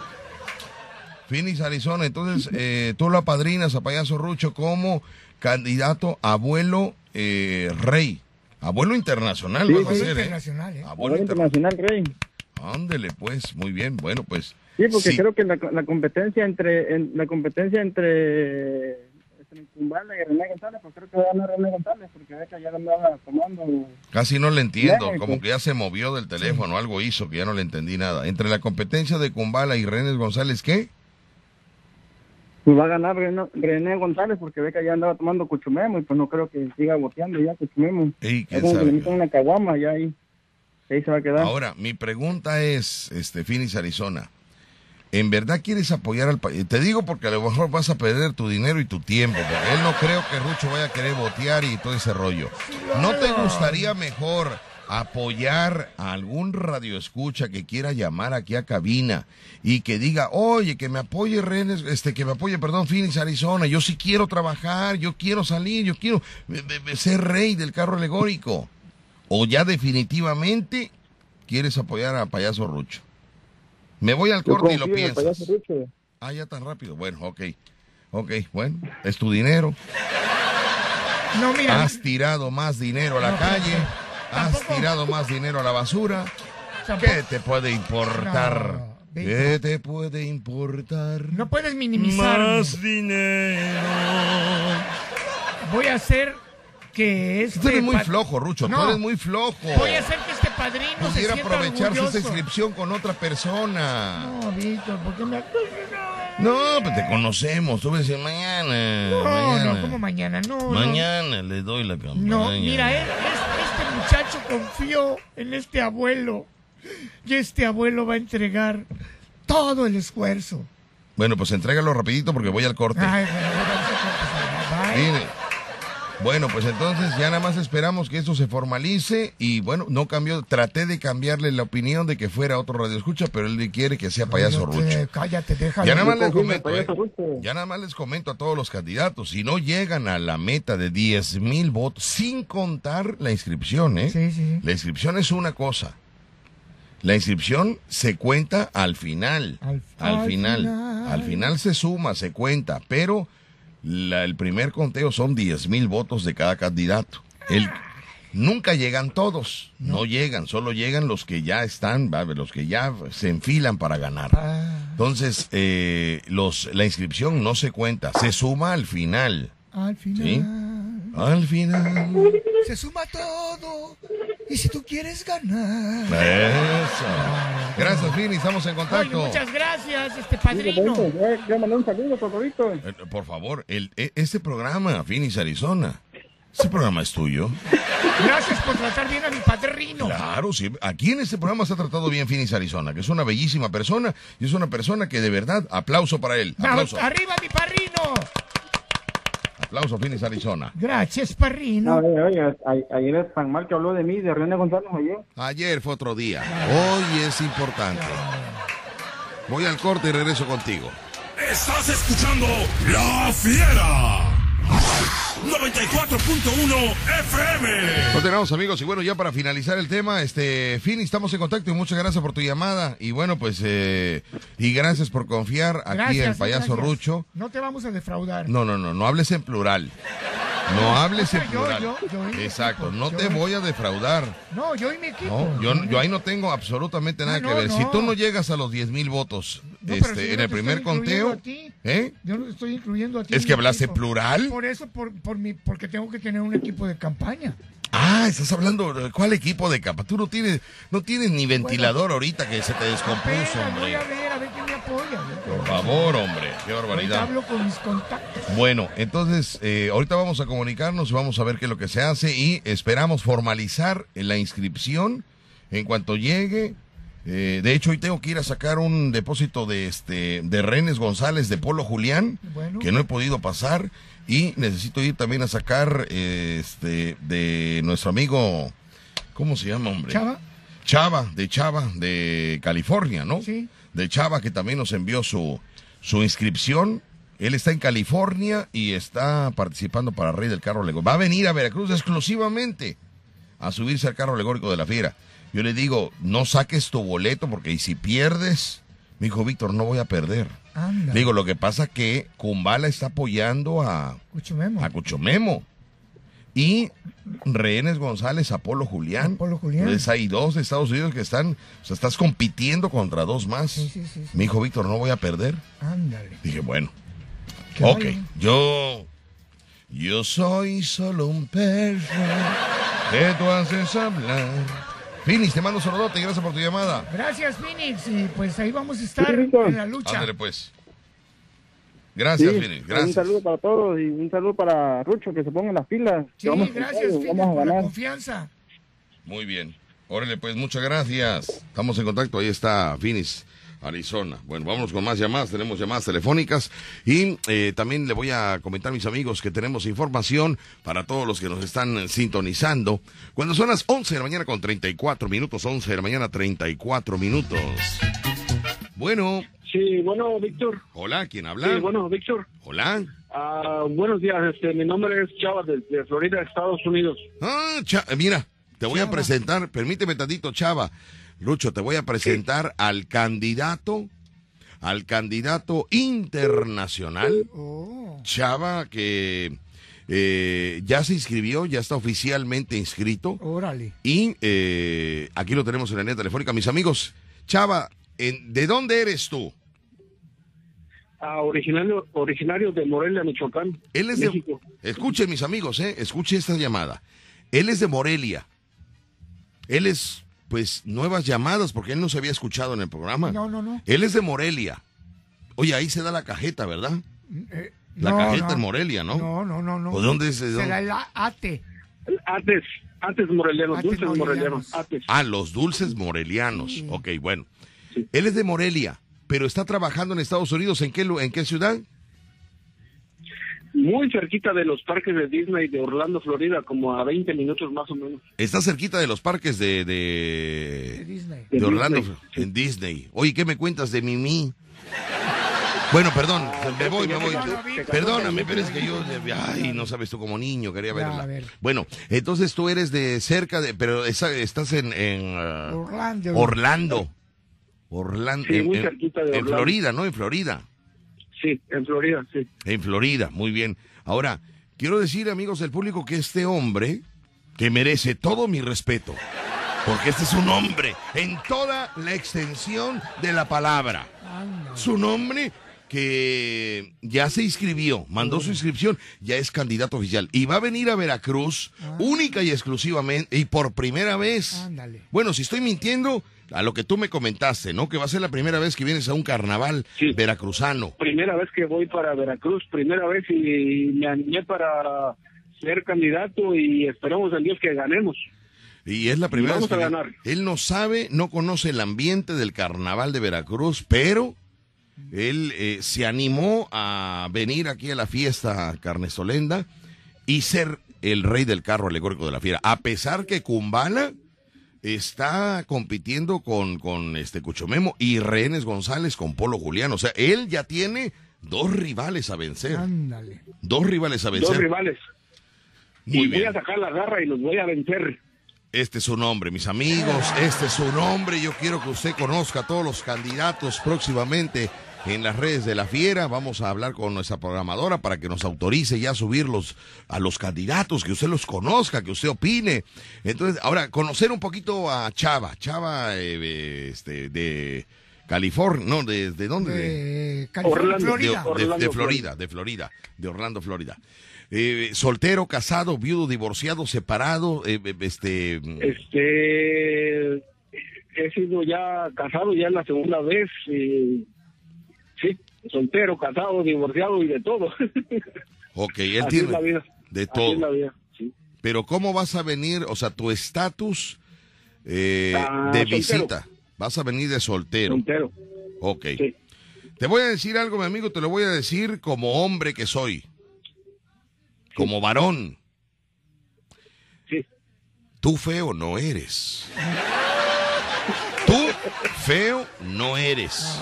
Phoenix Arizona, entonces eh, tú lo apadrinas a Payaso Rucho como candidato abuelo eh, rey. Abuelo internacional Sí, vas a sí. ser, ¿eh? internacional, ¿eh? Abuelo Abuelo internacional. internacional, Rey. Ándele, pues, muy bien. Bueno, pues, Sí, porque Sí. creo que la, la competencia entre en- la competencia entre, entre Kumbala y René González, pues creo que va a ganar René González, porque ve que ya andaba tomando. Casi no le entiendo, como que ya se movió del teléfono, algo hizo que ya no le entendí nada. Entre la competencia de Kumbala y Renes González, ¿qué? Pues va a ganar René, René González, porque ve que ya andaba tomando Cuchumemo, y pues no creo que siga boteando ya Cuchumemo. Ey, Es quién como que le meten una caguama y ahí, ahí se va a quedar. Ahora, mi pregunta es, este, Phoenix, Arizona, ¿en verdad quieres apoyar al país? Te digo porque a lo mejor vas a perder tu dinero y tu tiempo, porque él no creo que Rucho vaya a querer botear y todo ese rollo. ¿No te gustaría mejor apoyar a algún radioescucha que quiera llamar aquí a cabina y que diga, oye, que me apoye Renes, este, que me apoye, perdón, Phoenix, Arizona, yo sí quiero trabajar, yo quiero salir, yo quiero eh, eh, ser rey del carro alegórico? ¿O ya definitivamente quieres apoyar a Payaso Rucho? Me voy al corte y lo piensas. Ah, ya tan rápido. Bueno, ok. Ok, bueno, es tu dinero. No, mira. Has tirado más dinero a la No, calle. Has tampoco. tirado más dinero a la basura. tampoco- ¿Qué te puede importar? No. ¿Qué te puede importar? No puedes minimizar. Más dinero. Voy a hacer que este. Tú eres muy flojo, Rucho. Tú No. eres muy flojo. Voy a hacer que este padrino se Pudiera sienta aprovecharse esa orgulloso. inscripción con otra persona. No, Víctor, ¿por qué me No, pues te conocemos. Tú a decir mañana. No, mañana. no, como mañana, no. no. Mañana le doy la campaña. No, mira, es- este muchacho confió en este abuelo y este abuelo va a entregar todo el esfuerzo. Bueno, pues entrégalo rapidito porque voy al corte. Ay, bueno. Mire. Bueno, pues entonces ya nada más esperamos que esto se formalice y bueno, no cambió, traté de cambiarle la opinión de que fuera otro radio escucha, pero él quiere que sea payaso Cállate, Rucho. Cállate, déjalo. Ya nada más les comento, eh, ya nada más les comento a todos los candidatos, si no llegan a la meta de 10 mil votos, sin contar la inscripción, ¿eh? Sí, sí, sí. La inscripción es una cosa. La inscripción se cuenta al final. Al- Al, al final. final. Al final se suma, se cuenta, pero la- el primer conteo son 10 mil votos de cada candidato. El, nunca llegan todos, no. llegan, solo llegan los que ya están, los que ya se enfilan para ganar. Ah, Entonces, eh, los, la inscripción no se cuenta, se suma al final. al final. ¿Sí? Al final. Se suma todo. Y si tú quieres ganar. Eso. Gracias, Fini, estamos en Oye, contacto. muchas gracias, este padrino. Mandé un saludo. Eh, Por favor, el, este programa, Phoenix, Arizona, este programa es tuyo. Gracias por tratar bien a mi padrino. Claro, sí. Aquí en este programa se ha tratado bien Phoenix, Arizona, que es una bellísima persona y es una persona que de verdad, aplauso para él. Aplauso. Arriba mi padrino. Aplauso, Phoenix, Arizona. Gracias, padrino. Oye, oye, ayer es tan mal que habló de mí, de René González ayer. Ayer fue otro día. Hoy es importante. Voy al corte y regreso contigo. Estás escuchando La Fiera. 94.1 FM. Continuamos amigos y bueno ya para finalizar el tema, este Fini, estamos en contacto y muchas gracias por tu llamada y bueno pues eh, y gracias por confiar aquí Gracias, en Payaso gracias. Rucho. No te vamos a defraudar. No, no, no, no hables en plural. No hables en plural. yo, yo Exacto, no te voy a defraudar. No, yo y mi equipo. No, yo, yo ahí no tengo absolutamente nada Ah, que no, ver. Si tú no llegas a los 10 mil votos este, si en el primer conteo. ¿eh? Yo no te estoy incluyendo a ti. Es que hablaste equipo. plural. Por eso, por, por mi, porque tengo que tener un equipo de campaña. Ah, estás hablando de cuál equipo de capa. Tú no tienes, no tienes ni ventilador ahorita que se te descompuso, voy hombre. a ver, a ver quién me apoya. Por favor, hombre, qué barbaridad. hablo con mis contactos. Bueno, entonces eh, ahorita vamos a comunicarnos, vamos a ver qué es lo que se hace y esperamos formalizar la inscripción en cuanto llegue. Eh, de hecho, hoy tengo que ir a sacar un depósito de este de Renes González de Polo Julián, Bueno. que no he podido pasar y necesito ir también a sacar eh, este de nuestro amigo, ¿cómo se llama, hombre? Chava, Chava, de Chava, de California, ¿no? Sí. De Chava, que también nos envió su, su inscripción. Él está en California y está participando para Rey del Carro Alegórico. Va a venir a Veracruz exclusivamente a subirse al carro alegórico de la fiera. Yo le digo, no saques tu boleto porque y si pierdes, me dijo Víctor, no voy a perder. anda. Le digo, lo que pasa que Kumbala está apoyando a, a Cuchomemo. Y Rehenes González, Apolo Julián. Apolo Julián. Entonces hay dos de Estados Unidos que están, o sea, estás compitiendo contra dos más. Sí, sí, sí, sí. Me dijo Víctor, no voy a perder. Ándale. Dije, bueno, ok, yo, yo soy solo un perro que tú haces hablar. Finis, te mando un saludote, gracias por tu llamada. Gracias, Phoenix. Y pues ahí vamos a estar en la lucha. Ándale pues. Gracias, Sí, Finis, Un gracias. saludo para todos y un saludo para Rucho, que se pongan las pilas. Sí, que vamos a gracias, ganar, Phoenix, vamos a por la ganar. confianza. Muy bien. Órale, pues, muchas gracias. Estamos en contacto. Ahí está Finis, Arizona. Bueno, vámonos con más llamadas. Tenemos llamadas telefónicas. Y eh, también le voy a comentar, mis amigos, que tenemos información para todos los que nos están sintonizando. Cuando son las 11 de la mañana con 34 minutos, 11 de la mañana 34 minutos. Bueno, Sí, bueno, Víctor. hola, ¿quién habla? Sí, bueno, Víctor. Hola. Ah, buenos días. Este, mi nombre es Chava desde Florida, Estados Unidos. Ah, Cha- mira, te voy a presentar, permíteme tantito, Chava. Lucho, te voy a presentar al candidato, al candidato internacional, Oh, Chava, que eh, ya se inscribió, ya está oficialmente inscrito. órale. Y eh, aquí lo tenemos en la línea telefónica. Mis amigos, Chava, en- ¿de dónde eres tú? Ah, originario, originario de Morelia, Michoacán. Él es de... México. Escuchen, mis amigos, ¿eh? Escuche esta llamada. Él es de Morelia. Él es, pues, nuevas llamadas, porque él no se había escuchado en el programa. No, no, no. Él es de Morelia. Oye, ahí se da la cajeta, ¿verdad? Eh, La no, cajeta no. en Morelia, ¿no? No, no, no, no. ¿O dónde es? de dónde? Será el a- ate. Antes, antes morelianos, Antes dulces morelianos. morelianos. Antes. Ah, los dulces morelianos. Sí. Ok, bueno. Él es de Morelia, pero está trabajando en Estados Unidos. ¿En qué, lu- en qué ciudad? Muy cerquita de los parques de Disney de Orlando, Florida, como a 20 minutos más o menos. Está cerquita de los parques de, De de, Disney. de De Orlando, Disney, en Disney. Oye, ¿qué me cuentas de Mimi? Bueno, perdón, me voy, me voy. Perdóname, pero es que yo, ay, no sabes tú como niño, quería Ya, verla. a ver. Bueno, entonces tú eres de cerca de, pero esa- estás en, en ah, Orlando. Orlando. Orlando, Sí, en, muy en- cerquita de en Orlando. Florida, ¿no? En Florida. Sí, en Florida, sí. En Florida, muy bien. Ahora, quiero decir, amigos del público, que este hombre, que merece todo mi respeto, porque este es un hombre en toda la extensión de la palabra. Anda. Su nombre que ya se inscribió, mandó su inscripción, ya es candidato oficial. Y va a venir a Veracruz, única y exclusivamente, y por primera vez. Ándale. Bueno, si estoy mintiendo, a lo que tú me comentaste, ¿no? Que va a ser la primera vez que vienes a un carnaval Sí. veracruzano. Primera vez que voy para Veracruz, primera vez y me animé para ser candidato y esperamos en Dios que ganemos. Y es la primera vamos vez que a ganar. él no sabe, no conoce el ambiente del carnaval de Veracruz, pero él eh, se animó a venir aquí a la fiesta carnestolenda y ser el rey del carro alegórico de la fiera. A pesar que Kumbala está compitiendo con, con este Cuchomemo y Rehenes González con Polo Julián. O sea, él ya tiene dos rivales a vencer. Ándale. Dos rivales a vencer. Dos rivales. Muy y voy bien. a sacar la garra y los voy a vencer. Este es su nombre, mis amigos. Este es su nombre. Yo quiero que usted conozca a todos los candidatos próximamente en las redes de la Fiera. Vamos a hablar con nuestra programadora para que nos autorice ya a subirlos a los candidatos, que usted los conozca, que usted opine. Entonces, ahora, conocer un poquito a Chava. Chava, eh, este, de California, no, ¿de, de dónde? De- California, Florida. de- Florida, de Florida, de Orlando, Florida. Eh, soltero, casado, viudo, divorciado, separado, eh, eh, este... Este, he sido ya casado ya la segunda vez. Y, sí, soltero, casado, divorciado y de todo. Ok, él Así es tiene la vida. de Así es la todo. vida, sí. Pero ¿cómo vas a venir? O sea, tu estatus eh, Ah, de soltero. visita. Vas a venir de soltero. Soltero, Ok. sí. Te voy a decir algo, mi amigo, te lo voy a decir como hombre que soy. Como varón. Sí. Tú feo no eres. Tú feo no eres.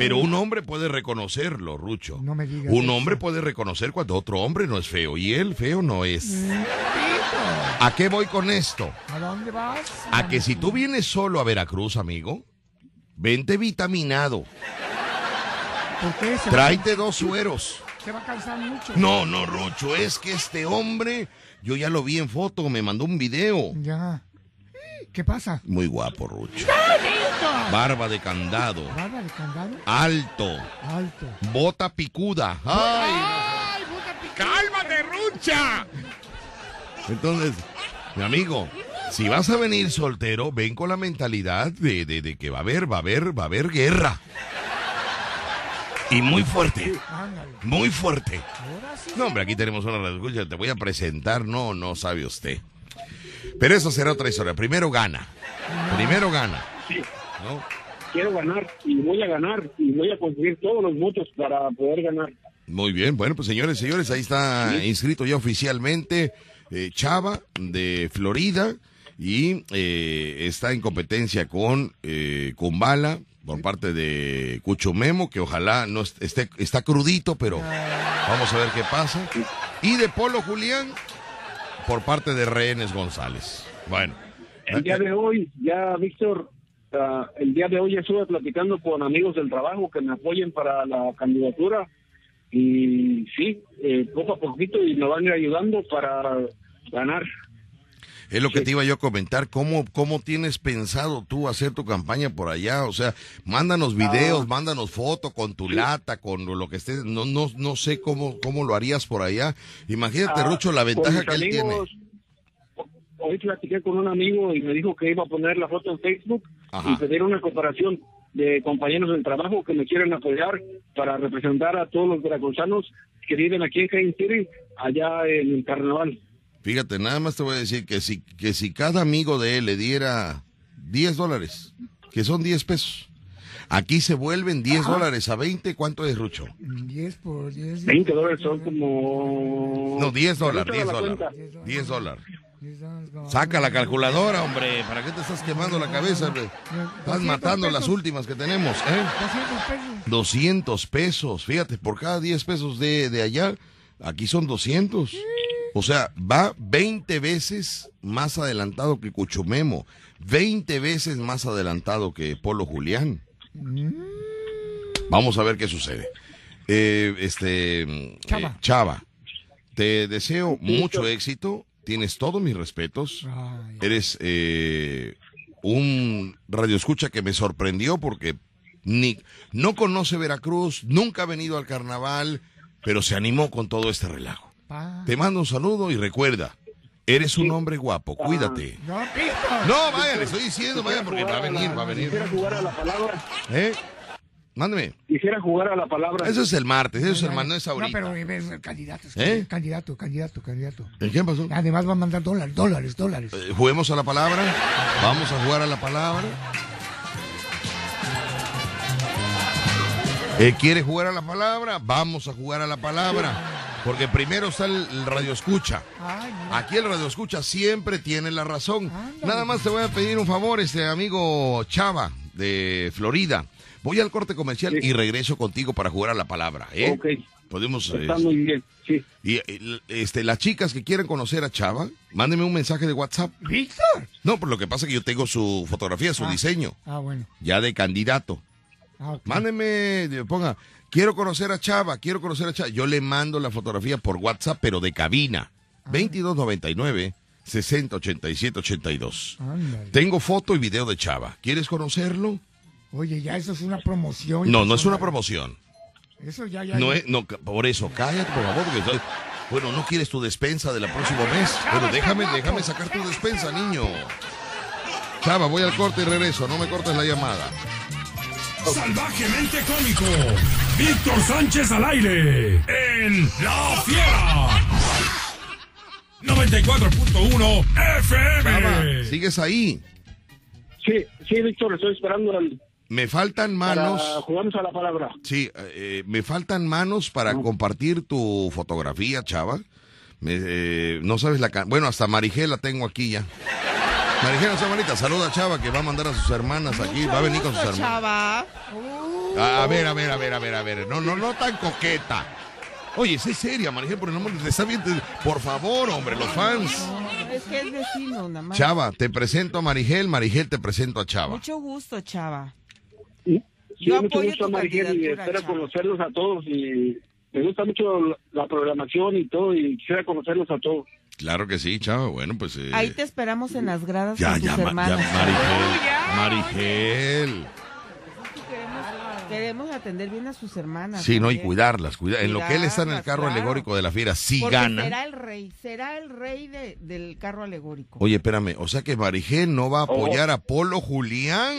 Pero un hombre puede reconocerlo, Rucho. No me digas Un eso. hombre puede reconocer cuando otro hombre no es feo. Y él feo no es. Tito, ¿A qué voy con esto? ¿A dónde vas? A que si tú vienes solo a Veracruz, amigo, vente vitaminado. ¿Por qué? Se- Tráete dos sueros. Se va a cansar mucho. No, no, Rucho, es que este hombre, yo ya lo vi en foto, me mandó un video. Ya. ¿Qué pasa? Muy guapo, Rucho. ¡Bonito! Barba de candado, Barba de candado. alto, Alto. bota picuda. ¡Ay! ¡Ay, pica! ¡Cálmate, Rucha! Entonces, mi amigo, si vas a venir soltero, ven con la mentalidad de, de- de que va a haber, va a haber, va a haber guerra. Y muy fuerte, muy fuerte. Ahora sí. No, hombre, aquí tenemos una radio escucha, te voy a presentar, no, no sabe usted. Pero eso será otra historia. Primero gana. Primero gana. Quiero ganar y voy a ganar y voy a conseguir todos los votos para poder ganar. Muy bien, bueno, pues señores, señores, ahí está inscrito ya oficialmente eh, Chava de Florida y eh, está en competencia con eh, Kumbala por parte de Cucho Memo, que ojalá no est- esté, está crudito, pero vamos a ver qué pasa. Y de Polo Julián por parte de Rehenes González. Bueno. El día de hoy, ya Víctor, ah, el día de hoy estuve platicando con amigos del trabajo que me apoyen para la candidatura y sí, eh, poco a poquito y me van ayudando para ganar. Es lo que te iba yo a comentar. ¿Cómo, ¿Cómo tienes pensado tú hacer tu campaña por allá? O sea, mándanos videos, mándanos fotos con tu lata, con lo que estés. No, no, no sé cómo, cómo lo harías por allá. Imagínate, Ah, Rucho, la ventaja que él tiene. Hoy platiqué con un amigo y me dijo que iba a poner la foto en Facebook Ajá. y pedir una cooperación de compañeros del trabajo que me quieren apoyar para representar a todos los veracruzanos que viven aquí en Cain City, allá en el carnaval. Fíjate, nada más te voy a decir que si, que si cada amigo de él le diera 10 dólares, que son 10 pesos, aquí se vuelven 10 dólares a 20, ¿cuánto es, Rucho? 10 por 10. 20 dólares son como... No, 10 dólares, Ahorita 10 la dólares. cuenta. 10 dólares. 10 dólares, como- Saca la calculadora, hombre. ¿Para qué te estás quemando la cabeza? hombre? Estás 200 matando las últimas que tenemos, ¿eh? 200 pesos. 200 pesos. Fíjate, por cada 10 pesos de, de allá, aquí son 200. O sea, va 20 veces más adelantado que Cuchumemo. 20 veces más adelantado que Polo Julián. Vamos a ver qué sucede. Eh, este, eh, Chava. Chava, te deseo mucho éxito. Tienes todos mis respetos. Ay, Eres eh, un radioescucha que me sorprendió porque ni, no conoce Veracruz, nunca ha venido al carnaval, pero se animó con todo este relajo. pa. Te mando un saludo y recuerda, eres un hombre guapo, cuídate. No, Víctor. No, vaya, le estoy diciendo, vaya, porque va a venir, va a venir. Quisiera jugar a la palabra. ¿Eh? Mándeme. Quisiera jugar a la palabra. Eso es el martes, eso es el martes, no es No, ahorita. pero es el candidato. es ¿Eh? Candidato, candidato, candidato. ¿Eh, ¿Qué pasó? Además va a mandar dólares, dólares, dólares. Eh, Juguemos a la palabra. Vamos a jugar a la palabra. Eh, ¿Quiere jugar a la palabra? Vamos a jugar a la palabra. Porque primero está el, el radio escucha. Aquí el radio escucha siempre tiene la razón. Nada más te voy a pedir un favor, este amigo Chava de Florida. Voy al corte comercial Sí. y regreso contigo para jugar a la palabra. ¿eh? Ok, Podemos. está muy bien, sí. y eh, este, las chicas que quieran conocer a Chava, mándenme un mensaje de WhatsApp. Víctor. No, por lo que pasa es que yo tengo su fotografía, su Ah. diseño, Ah, bueno. ya de candidato. Ah, ok. Mándenme, de- ponga, quiero conocer a Chava, quiero conocer a Chava. Yo le mando la fotografía por WhatsApp, pero de cabina. 2299 6087 82. Ándale. Tengo foto y video de Chava. ¿Quieres conocerlo? Oye, ya eso es una promoción. No, no es una promoción. Eso ya, ya. No ya. es, no, por eso, cállate, por favor, porque estoy- bueno, no quieres tu despensa del próximo mes. Bueno, déjame, déjame sacar tu despensa, niño. Chava, voy al corte y regreso, no me cortes la llamada. Salvajemente cómico. Víctor Sánchez al aire. En La Fiera. 94.1 Chava, FM. ¿sigues ahí? Sí, sí, Víctor, estoy esperando al, Me faltan para manos. jugarnos a la palabra. Sí, eh, me faltan manos para compartir tu fotografía, Chava. Me, eh, no sabes la... Bueno, hasta Marigel la tengo aquí ya. Marigel, esa bonita, saluda a Chava que va a mandar a sus hermanas aquí, va a venir con sus hermanas. Chava. A, a ver, a ver, a ver, a ver, a ver. No, no, no tan coqueta. Oye, sé seria, Marigel, por el nombre de está bien. Por favor, hombre, los fans. Es que es vecino, nada más. Chava, te presento a Marigel, Marigel te presento a Chava. Mucho gusto, Chava. Sí, Yo mucho apoyo gusto, tu Marigel, y espero Chava. conocerlos a todos y me gusta mucho la, la programación y todo y quisiera conocerlos a todos. Claro que sí, chava. Bueno, pues. eh, Ahí te esperamos en las gradas ya, con tus ya, ma- ya, hermanas. Marigel. Marigel. Queremos, atender bien a sus hermanas. Sí, no, y cuidarlas, cuidar. En lo que él está en el carro claro. alegórico de la fiera, si Porque gana. Será el rey, será el rey de- del carro alegórico. Oye, espérame, o sea que Marigel no va a apoyar a Polo Julián.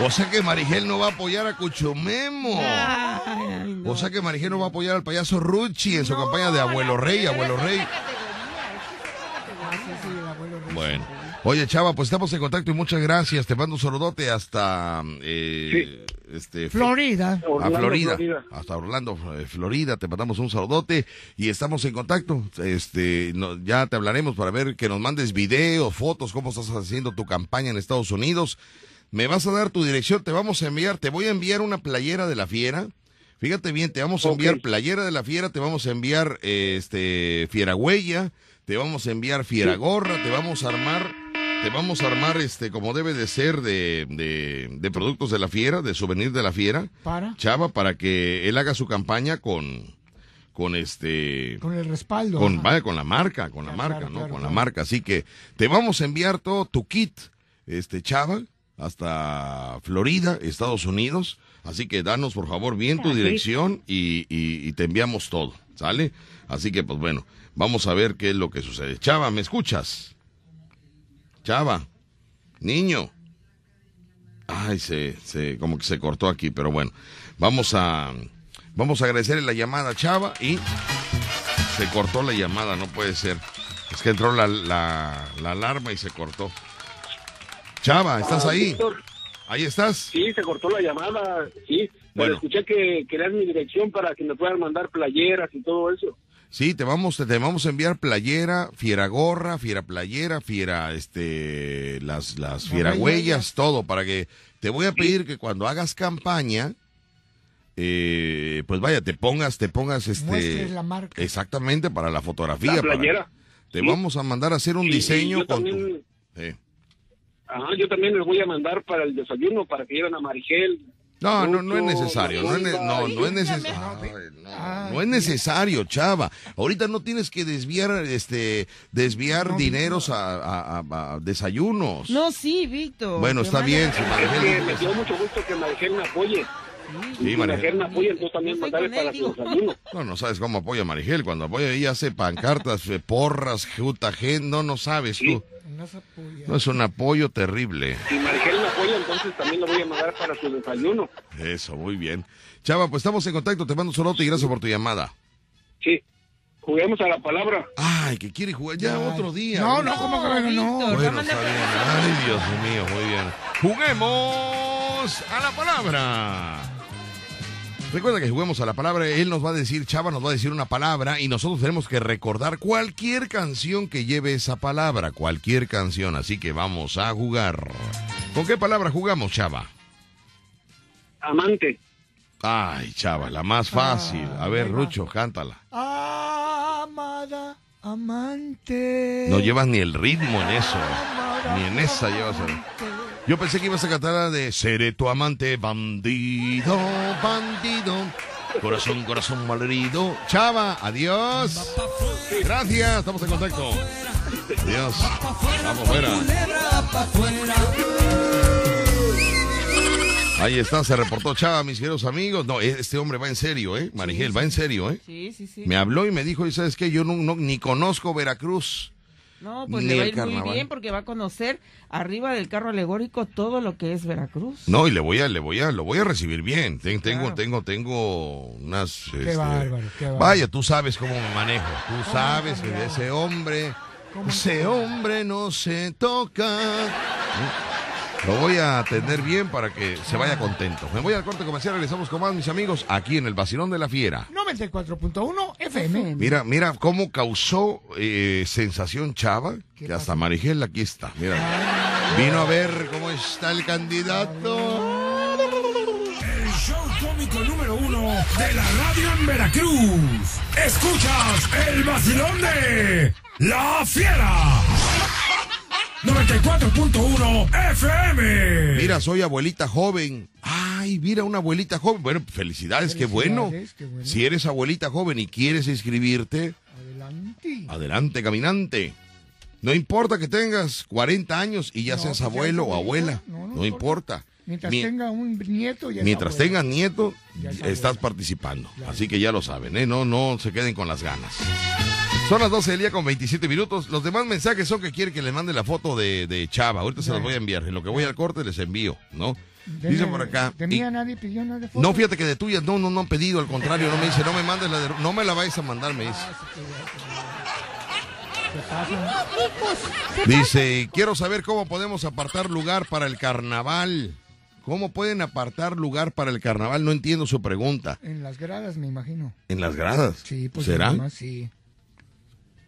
O sea que Marigel no va a apoyar a Cuchumemo. Ay, no. O sea que Marigel no va a apoyar al payaso Ruchi en su campaña de Abuelo Rey, Abuelo Rey. Bueno. Oye, Chava, pues estamos en contacto y muchas gracias. Te mando un saludote hasta eh, este, Florida. a Florida, Florida. hasta Orlando, eh, Florida, te mandamos un saludote y estamos en contacto. Este, no- ya te hablaremos para ver que nos mandes videos, fotos, cómo estás haciendo tu campaña en Estados Unidos. Me vas a dar tu dirección, te vamos a enviar, te voy a enviar una playera de la fiera. Fíjate bien, te vamos a enviar playera de la fiera, te vamos a enviar eh, este fiera huella, te vamos a enviar fiera gorra, te vamos a armar, te vamos a armar este como debe de ser de, de, de productos de la fiera, de souvenir de la fiera. Para. Chava para que él haga su campaña con con este Con el respaldo. con vaya, con la marca, con la marca, claro, ¿no? claro, con la marca, así que te vamos a enviar todo tu kit, este Chava, hasta Florida, Estados Unidos, así que danos por favor bien tu dirección y, y- y te enviamos todo, ¿sale? Así que pues bueno, vamos a ver qué es lo que sucede. Chava, ¿me escuchas? Chava, niño. Ay, se, se, como que se cortó aquí, pero bueno, vamos a, vamos a agradecerle la llamada a Chava y se cortó la llamada, no puede ser. Es que entró la, la, la alarma y se cortó. Chava, ¿estás Ah, ahí? Víctor, Ahí estás. Sí, se cortó la llamada, sí. Pero Bueno. escuché que querías mi dirección para que me puedan mandar playeras y todo eso. Sí, te vamos, te, te vamos a enviar playera, fiera gorra, fiera playera, fiera, este, las, las fiera huellas. todo, para que te voy a pedir que cuando hagas campaña, eh, pues vaya, te pongas, te pongas, este, Muestres la marca. exactamente para la fotografía. La para- playera. te Sí. vamos a mandar a hacer un Sí, diseño yo con tu-. Ajá, yo también les voy a mandar para el desayuno, para que lleven a Marigel. No, no, no es necesario, no es, ne- no, no es necesario, no, no es necesario, chava. Ahorita no tienes que desviar, este, desviar dineros a, a- a- a desayunos. No, sí, Víctor. Bueno, está bien, si Es Marigel que me dio sí. mucho gusto que Marigel me apoye. Sí, Si Marigel. Marigel me apoya, entonces también él, para su desayuno. No, no sabes cómo apoya Marigel. Cuando apoya ella hace pancartas, eh, porras, juta, gen, no, no sabes Sí. tú. No es un apoyo terrible. Si Marigel me apoya, entonces también le voy a mandar para su desayuno. Eso, muy bien. Chava, pues estamos en contacto. Te mando un solote y gracias por tu llamada. Sí. Juguemos a la palabra. Ay, que quiere jugar ya otro día. No, no, ¿cómo que bueno? No. Víctor, Bueno, manda está bien. Ay, Dios mío, muy bien. Juguemos a la palabra. Recuerda que juguemos a la palabra, él nos va a decir, Chava nos va a decir una palabra y nosotros tenemos que recordar cualquier canción que lleve esa palabra, cualquier canción, así que vamos a jugar. ¿Con qué palabra jugamos, Chava? Amante. Ay, Chava, la más fácil. A ver, Rucho, cántala. Amada, amante. No llevas ni el ritmo en eso, ni en esa llevas el... Yo pensé que ibas a cantar la de Seré tu amante, bandido, bandido. Corazón, corazón malherido. Chava, adiós. Gracias, estamos en contacto. Adiós. Vamos fuera. Ahí está, se reportó Chava, mis queridos amigos. No, este hombre va en serio, ¿eh? Marigel, va en serio, ¿eh? Sí, sí, sí. Me habló y me dijo, ¿y sabes qué? Yo no, no- ni conozco Veracruz. No, pues le va a ir muy bien porque va a conocer arriba del carro alegórico todo lo que es Veracruz. No, y le voy a, le voy a, lo voy a recibir bien. Ten- tengo, Claro. tengo, tengo unas. Qué este, bárbaro, qué bárbaro. Vaya, tú sabes cómo me manejo. Tú sabes que de ese hombre, ese hombre no se toca. Lo voy a atender bien para que se vaya contento. Me voy al corte comercial, regresamos con más mis amigos aquí en el Basilón de la Fiera. 94.1 FM. Mira, mira cómo causó eh, sensación Chava, que hasta Marigel aquí está. Mira, vino a ver cómo está el candidato. El show cómico número uno de la radio en Veracruz. Escuchas el vacilón de La Fiera. 94.1 FM. Mira, soy abuelita joven. Ay, mira, una abuelita joven. Bueno, felicidades, qué bueno. Felicidades, qué bueno. Si eres abuelita joven y quieres inscribirte, Adelante. adelante, caminante. No importa que tengas 40 años y ya No, seas abuelo o abuela. No, No, no importa. Mientras Mi- tenga un nieto, ya Mientras tengas nieto, Ya estás abuela. participando. Claro. Así que ya lo saben, ¿eh? No, no se queden con las ganas. Son las 12 del día con 27 minutos. Los demás mensajes son que quieren que les mande la foto de, de Chava. Ahorita se las voy a enviar. En lo que voy al corte les envío, ¿no? Dice por acá. De y- nadie pidió nada de foto. no, fíjate que de tuyas no, no, no han pedido. Al contrario, no me dice, no me mandes la de. No me la vais a mandar, me dice. Dice, quiero saber cómo podemos apartar lugar para el carnaval. ¿Cómo pueden apartar lugar para el carnaval? No entiendo su pregunta. En las gradas, me imagino. ¿En las gradas? Sí, pues ¿Será? sí.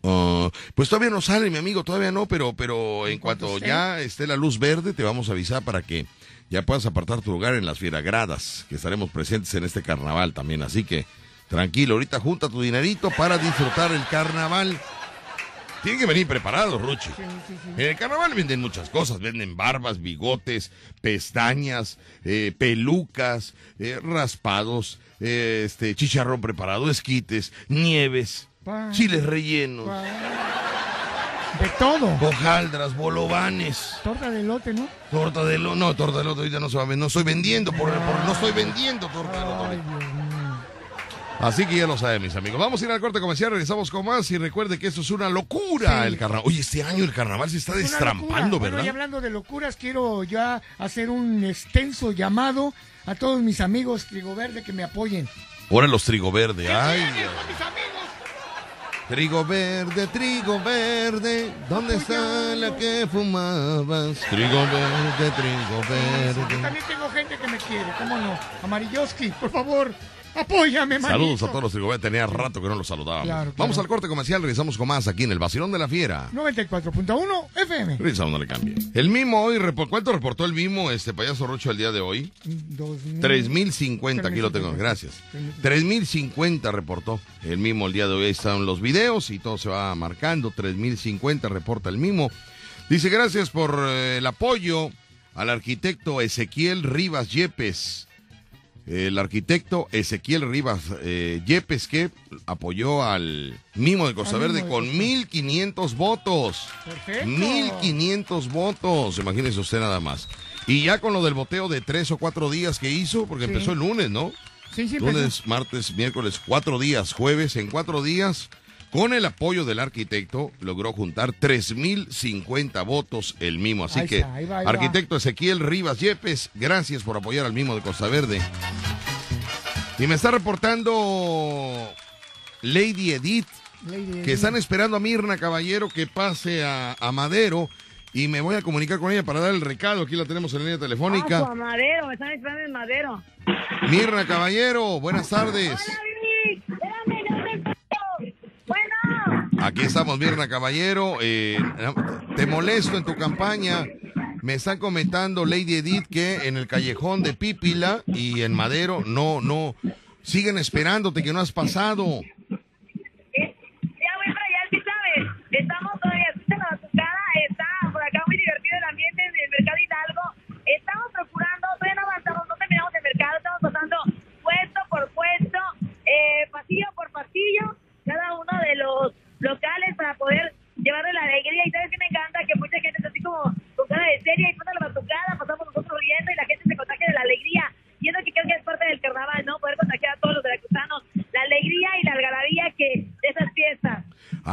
Ah, pues todavía no sale, mi amigo, todavía no, pero, pero en cuanto ya esté la luz verde, te vamos a avisar para que ya puedas apartar tu lugar en las fieragradas, que estaremos presentes en este carnaval también. Así que tranquilo, ahorita junta tu dinerito para disfrutar el carnaval. Tienen que venir preparados, Ruchi. Sí, sí, sí. En el carnaval venden muchas cosas, venden barbas, bigotes, pestañas, eh, pelucas, eh, raspados, eh, este chicharrón preparado, esquites, nieves, Pa- chiles rellenos, De todo. hojaldras, bolovanes, Torta de lote, ¿no? torta de lote, no, torta de lote ahorita no se va a vender, no estoy vendiendo, por, por- no estoy vendiendo torta de lote. Así que ya lo saben, mis amigos. Vamos a ir al corte comercial, regresamos con más y recuerde que esto es una locura Sí. el carnaval. Oye, este año el carnaval se está Es destrampando. Bueno, y ¿verdad? hablando de locuras, quiero ya hacer un extenso llamado a todos mis amigos Trigo Verde que me apoyen. Ahora los trigo verde, ay. ¡Vienen Dios. mis amigos! Trigo verde, trigo verde, ¿dónde está la que fumabas? Trigo verde, trigo verde. también tengo gente que me quiere, ¿cómo no? Amarilloski, por favor, apóyame, manito. Saludos a todos los trigo verdes, tenía rato que no los saludábamos. Claro, claro. Vamos al corte comercial, regresamos con más aquí en el Vacilón de la Fiera. 94.1 FM. Regresamos, no le cambie. El mimo hoy, ¿cuánto reportó el mimo, este payaso Rocho, el día de hoy? 2000. 3050, aquí lo tengo, 3050. gracias. 3050. 3050 reportó el mimo el día de hoy. Ahí están los videos y todo se va marcando. 3050 reporta el mimo. Dice gracias por eh, el apoyo al arquitecto Ezequiel Rivas Yepes. El arquitecto Ezequiel Rivas eh, Yepes que apoyó al mimo de Costa Verde de con Costa. 1500 votos. Perfecto. 1500 votos, imagínese usted nada más. Y ya con lo del boteo de tres o cuatro días que hizo, porque Sí. empezó el lunes, ¿no? Sí, sí. Lunes, martes, miércoles, cuatro días, jueves, en cuatro días, con el apoyo del arquitecto, logró juntar 3050 votos el mimo. Así Ahí que, está, ahí va, ahí va. arquitecto Ezequiel Rivas Yepes, gracias por apoyar al mimo de Costa Verde. Y me está reportando Lady Edith Lady que Edith. están esperando a Mirna Caballero que pase a, a Madero y me voy a comunicar con ella para dar el recado. Aquí la tenemos en la línea Ah, telefónica. su Madero, me están esperando en Madero. Mirna Caballero, buenas tardes. Hola, Aquí estamos, Mirna Caballero. Eh, te molesto en tu campaña. Me están comentando Lady Edith que en el callejón de Pípila y en Madero no, no, siguen esperándote que no has pasado.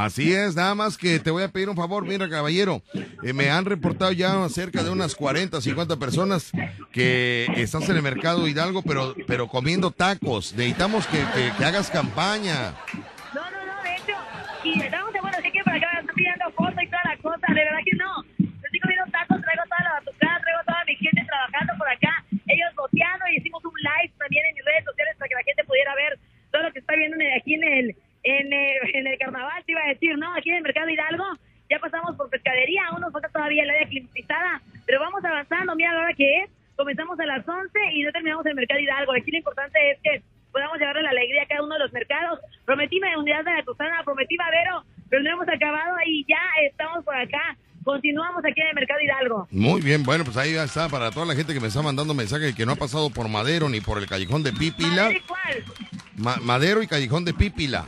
Así es, nada más que te voy a pedir un favor, mira caballero, eh, me han reportado ya cerca de unas 40, 50 personas que estás en el mercado Hidalgo, pero, pero comiendo tacos. Necesitamos que, que- que hagas campaña. No, no, no, de hecho, y estamos de bueno, así que por acá me están pidiendo fotos y toda la cosa, de verdad que no. Yo estoy comiendo tacos, traigo toda la batucada, traigo toda mi gente trabajando por acá, ellos boteando y hicimos un live también en mis redes sociales para que la gente pudiera ver todo lo que está viendo en el- aquí en el, en el, en el carnaval, te iba a decir, ¿no? Aquí en el Mercado Hidalgo, ya pasamos por pescadería, aún nos falta todavía el área climatizada, pero vamos avanzando, mira la hora que es, comenzamos a las 11 y no terminamos el Mercado Hidalgo. Aquí lo importante es que podamos llevarle la alegría a cada uno de los mercados. Prometí unidad de la Tosana, prometí Madero, pero no hemos acabado y ya estamos por acá continuamos aquí en el Mercado Hidalgo. Muy bien, bueno, pues ahí ya está. Para toda la gente que me está mandando mensajes que no ha pasado por Madero ni por el Callejón de Pípila. Madre, ¿cuál? Ma- Madero y Callejón de Pípila.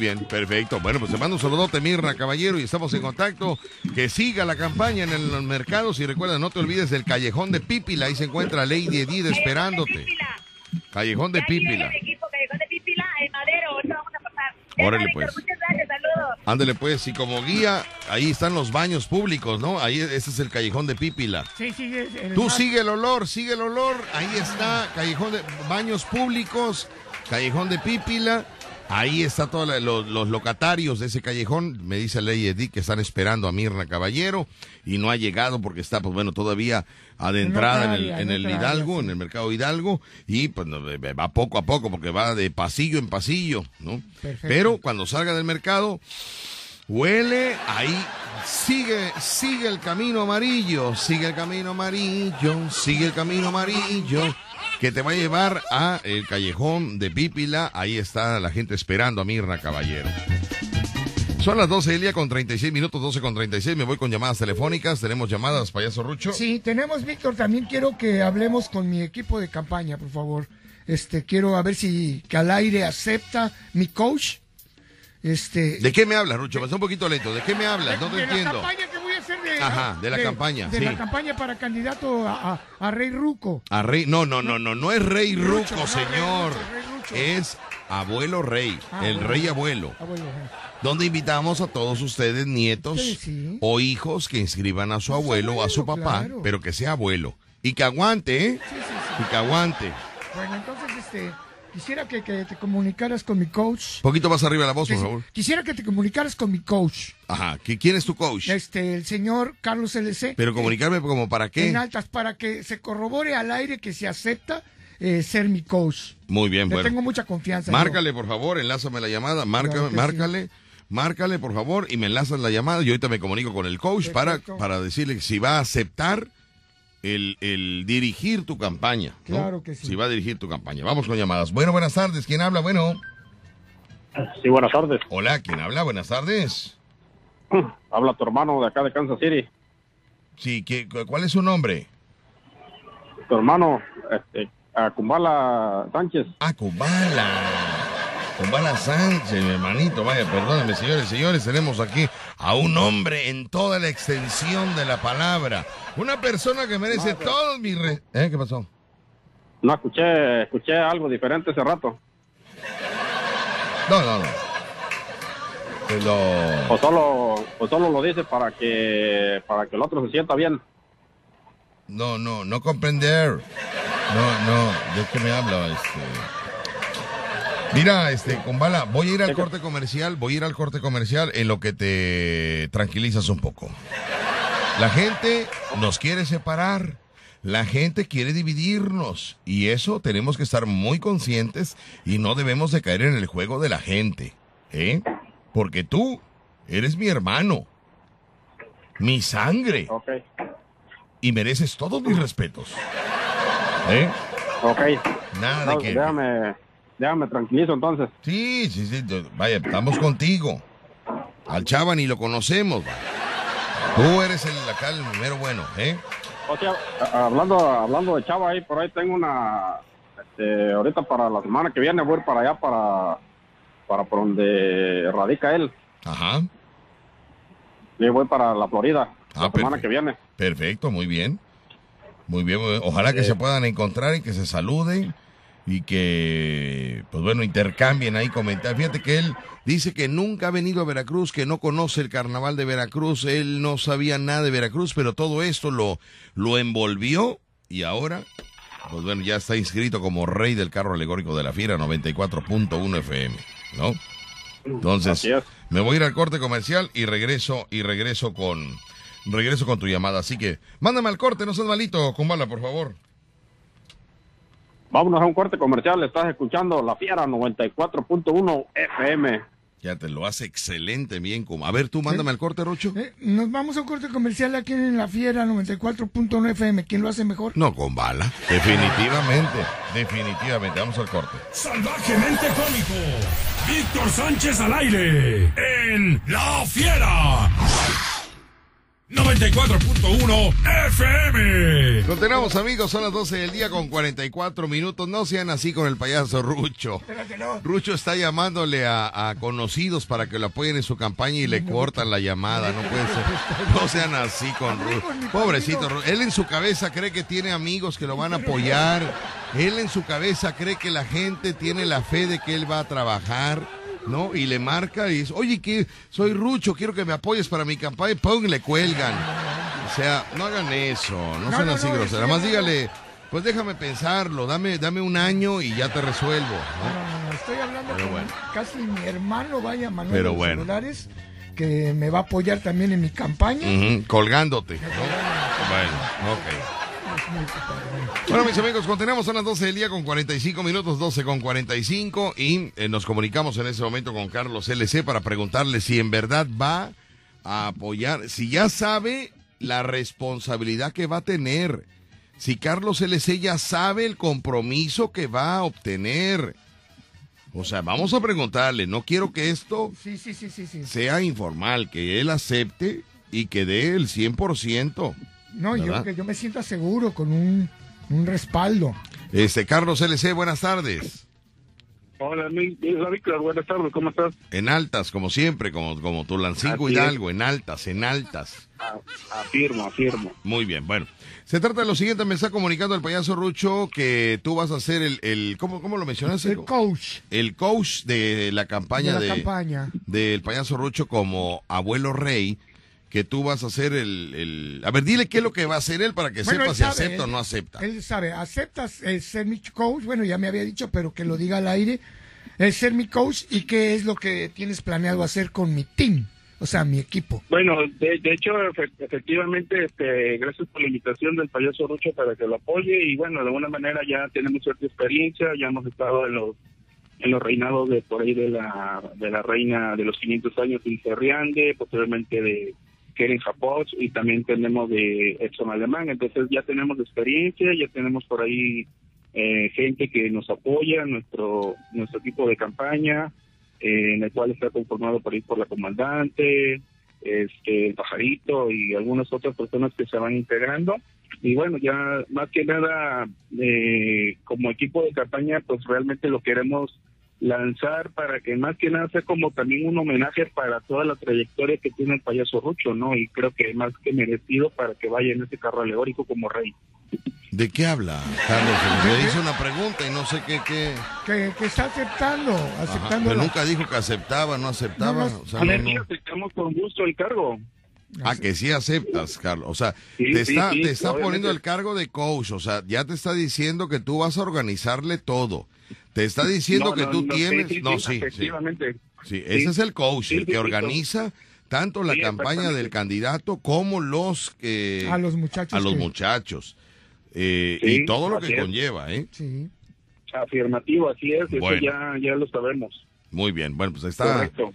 Bien, perfecto. Bueno, pues te mando un saludote, Mirna Caballero, y estamos en contacto. Que siga la campaña en el- los mercados y recuerda, no te olvides del Callejón de Pípila. Ahí se encuentra Lady Edith esperándote. Callejón de Pípila. Órale, pues. Muchas gracias, saludos. Ándele pues, y como guía, ahí están los baños públicos, ¿no? Ahí ese es el Callejón de Pípila. Sí, sí, es el Tú sigue el olor, sigue el olor. Ahí está, Callejón de Baños Públicos, Callejón de Pípila. Ahí está todos los, los locatarios de ese callejón. Me dice Ley Edith que están esperando a Mirna Caballero y no ha llegado porque está, pues bueno, todavía adentrada en, el, en Hidalgo, en el mercado Hidalgo. Y pues va poco a poco porque va de pasillo en pasillo, ¿no? Perfecto. Pero cuando salga del mercado, Huele, ahí sigue, sigue el camino amarillo, sigue el camino amarillo, sigue el camino amarillo, que te va a llevar a el callejón de Pípila. Ahí está la gente esperando a Mirna Caballero. Son las 12 del día con 36 minutos, 12 con 36. Me voy con llamadas telefónicas. Tenemos llamadas, payaso Rucho. Sí, tenemos, Víctor, también quiero que hablemos con mi equipo de campaña, por favor. Este, quiero a ver si que al aire acepta mi coach. Este, ¿De qué me hablas, Rucho? Está un poquito lento. ¿De qué me hablas? No te de la entiendo. campaña que de, Ajá, de la campaña, de sí. la campaña para candidato a, a- a Rey Ruco. A rey, no, no, no, no, no es rey Rucho, Ruco, no, Rey señor. Rucho, Rey Rucho. Es abuelo rey, Ah, el rey abuelo. Abuelo. Donde invitamos a todos ustedes, nietos Sí, sí. o hijos, que inscriban a su abuelo o a su papá, claro. pero que sea abuelo. Y que aguante, ¿eh? Sí, sí, sí. Y que aguante. Bueno, entonces, este, quisiera que, que te comunicaras con mi coach. Poquito más arriba la voz, por favor. Quisiera que te comunicaras con mi coach, Ajá. ¿qui- ¿Quién es tu coach? este, el señor Carlos LC. Pero comunicarme como para qué. en altas para que se corrobore al aire que se acepta eh, ser mi coach. Muy bien, Le bueno. tengo mucha confianza. Márcale, por favor, enlázame la llamada, márcame, Claro márcale, márcale, por favor, y me enlazas la llamada. Yo ahorita me comunico con el coach para, para decirle si va a aceptar el, el dirigir tu campaña. ¿no? Claro que sí. Si va a dirigir tu campaña. Vamos con llamadas. Bueno, buenas tardes. ¿Quién habla? Bueno. Sí, buenas tardes. Hola, ¿quién habla? Buenas tardes. Habla tu hermano de acá de Kansas City. Sí, ¿qué, cu- ¿cuál es su nombre? Tu hermano, este, Sánchez. Ah, Kumbala Sánchez, mi hermanito. Vaya, perdónenme, señores, señores. Tenemos aquí a un hombre en toda la extensión de la palabra. Una persona que merece todos mis... re- ¿Eh? ¿Qué pasó? No, escuché, escuché algo diferente hace rato. No, no, no. Pero... O solo, o solo lo dice para que, para que el otro se sienta bien. No, no, no comprender. No, no, ¿de qué me habla? Este... Mira, este, Kumbala, voy a ir al corte comercial, voy a ir al corte comercial en lo que te tranquilizas un poco. La gente nos quiere separar, la gente quiere dividirnos y eso tenemos que estar muy conscientes y no debemos de caer en el juego de la gente, ¿eh? Porque tú eres mi hermano, mi sangre Ok, y mereces todos mis respetos. ¿Eh? ok. Nada de No, que... déjame, déjame tranquilizo entonces. Sí, sí, sí. Vaya, estamos contigo. Al chava ni lo conocemos. va. Tú eres el acá el primero bueno, ¿eh? O sea, hablando, hablando de Chava ahí, por ahí tengo una, este, ahorita para la semana que viene voy a ir para allá, para, para por donde radica él. Ajá. Y voy para la Florida Ah, la semana perfecto. que viene. Perfecto, muy bien. Muy bien, muy bien. Ojalá que se puedan encontrar y que se saluden y que, pues bueno, intercambien ahí comentarios. Fíjate que él dice que nunca ha venido a Veracruz, que no conoce el carnaval de Veracruz, él no sabía nada de Veracruz, pero todo esto lo, lo envolvió y ahora, pues bueno, ya está inscrito como rey del carro alegórico de la fiera 94.1 FM, ¿no? Entonces, me voy a ir al corte comercial y regreso y regreso con regreso con tu llamada. Así que mándame al corte, no seas malito, Kumbala, por favor. Vámonos a un corte comercial. Estás escuchando La Fiera 94.1 FM. Ya te lo hace excelente bien, Kum. A ver, tú mándame al corte, Rocho. Eh, nos vamos a un corte comercial aquí en La Fiera 94.1 FM. ¿Quién lo hace mejor? No, con bala. Definitivamente, definitivamente. Vamos al corte. Salvajemente cómico. Víctor Sánchez al aire. En La Fiera. 94.1 FM. Continuamos amigos, son las 12 del día con 44 minutos. No sean así con el payaso Rucho. Rucho está llamándole a, a conocidos para que lo apoyen en su campaña y le cortan la llamada. No puede ser. No sean así con Rucho. Pobrecito. Él en su cabeza cree que tiene amigos que lo van a apoyar. Él en su cabeza cree que la gente tiene la fe de que él va a trabajar. ¿No? Y le marca y dice, oye, que soy Rucho, quiero que me apoyes para mi campaña, y ¡pum! le cuelgan. O sea, no hagan eso, no, No, sean así no, groseros. sí, Más no. dígale, pues déjame pensarlo, dame, dame un año y ya te resuelvo. ¿no? No, no, no, estoy hablando Pero con bueno. casi mi hermano, vaya, Manuel Pero bueno. celulares, que me va a apoyar también en mi campaña. Colgándote. ¿no? Bueno, ok. Bueno. Mis amigos, continuamos a las 12 del día con 45 minutos, 12 con 45, y eh, nos comunicamos en ese momento con Carlos LC para preguntarle si en verdad va a apoyar, si ya sabe la responsabilidad que va a tener, si Carlos LC ya sabe el compromiso que va a obtener. O sea, vamos a preguntarle, no quiero que esto Sí, sí, sí, sí, sí. sea informal, que él acepte y que dé el 100%. No, yo ¿verdad? que yo me sienta seguro con un, un respaldo. Este, Carlos LC, buenas tardes. Hola, Víctor. Buenas tardes. ¿Cómo estás? En altas, como siempre, como, como Tulancingo Hidalgo, en altas, en altas. Afirmo, afirmo. Muy bien, bueno. Se trata de lo siguiente, me está comunicando el payaso Rucho que tú vas a ser el, el ¿cómo, cómo lo mencionaste? El coach El coach de la campaña de la de, campaña. del payaso Rucho como abuelo rey, que tú vas a ser el, el... A ver, dile qué es lo que va a hacer él para que Bueno, sepa él si sabe, acepta o no acepta. Él sabe, aceptas el ser mi coach, bueno, ya me había dicho, pero que lo diga al aire, el ser mi coach y qué es lo que tienes planeado hacer con mi team, o sea, mi equipo. Bueno, de, de hecho, efe- efectivamente, este, gracias por la invitación del payaso Rucho para que lo apoye y bueno, de alguna manera ya tenemos cierta experiencia, ya hemos estado en los en los reinados de por ahí de la de la reina de los 500 años Ilse Riande, posteriormente de Keren Japón y también tenemos de Edson Alemán, entonces ya tenemos experiencia, ya tenemos por ahí eh, gente que nos apoya, nuestro nuestro equipo de campaña, eh, en el cual está conformado por ahí por la comandante, este, el pajarito y algunas otras personas que se van integrando. Y bueno, ya más que nada, eh, como equipo de campaña, pues realmente lo queremos lanzar para que más que nada sea como también un homenaje para toda la trayectoria que tiene el payaso Rucho, ¿no? Y creo que más que merecido para que vaya en ese carro alegórico como rey. ¿De qué habla, Carlos? Le hice una pregunta y no sé qué... qué... Que, que está aceptando, aceptando. pero nunca dijo que aceptaba, no aceptaba. No, no, o sea, A ver, no. aceptamos con gusto el cargo. Ah, que sí aceptas, Carlos. O sea, Sí, te sí, está, sí, te está obviamente. poniendo el cargo de coach. O sea, ya te está diciendo que tú vas a organizarle todo. Te está diciendo No, que no, tú no, tienes. sí, no, sí, efectivamente. Sí, Sí. ese es el coach, Sí, el que sí, organiza tanto la Sí, campaña del candidato como los que A los muchachos a los que- muchachos. Eh, Sí, y todo lo que es. conlleva, ¿eh? Sí. Afirmativo, así es, eso Bueno. ya, ya lo sabemos. Muy bien. Bueno, pues está. Correcto.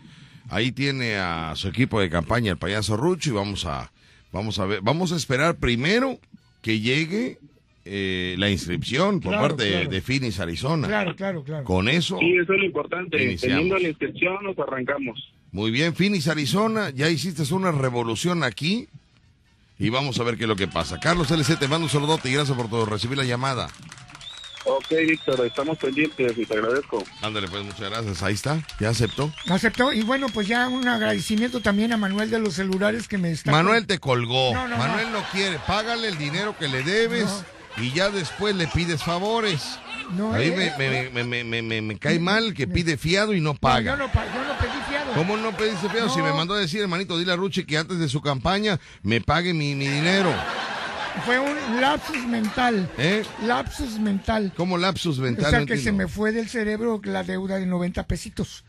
Ahí tiene a su equipo de campaña, el payaso Rucho, y vamos a, vamos a ver, vamos a esperar primero que llegue eh, la inscripción por Claro, parte de- claro. de, Phoenix, Arizona. Claro, claro, claro. Con eso, Sí, eso es lo importante. Iniciamos. Teniendo la inscripción, nos arrancamos. muy bien, Phoenix, Arizona, ya hiciste una revolución aquí y vamos a ver qué es lo que pasa. Carlos LC, te mando un saludote y gracias por todo, recibir la llamada. Ok, Víctor, estamos pendientes y te agradezco. Ándale, pues muchas gracias. Ahí está, ya aceptó. Aceptó y bueno, pues ya un agradecimiento también a Manuel de los celulares que me está... Manuel te colgó. No, no, Manuel no. quiere. Págale el dinero que le debes y ya después le pides favores. No, A mí eh, me, me- cae mal que pide fiado y no No, paga. yo, no, yo no pedí fiado. ¿Cómo no pediste fiado? Si me mandó a decir, hermanito, dile a Ruchi que antes de su campaña me pague mi, mi dinero. Fue un lapsus mental. ¿Eh? Lapsus mental. ¿Cómo lapsus O mental? sea No que se me fue del cerebro la deuda de 90 pesitos.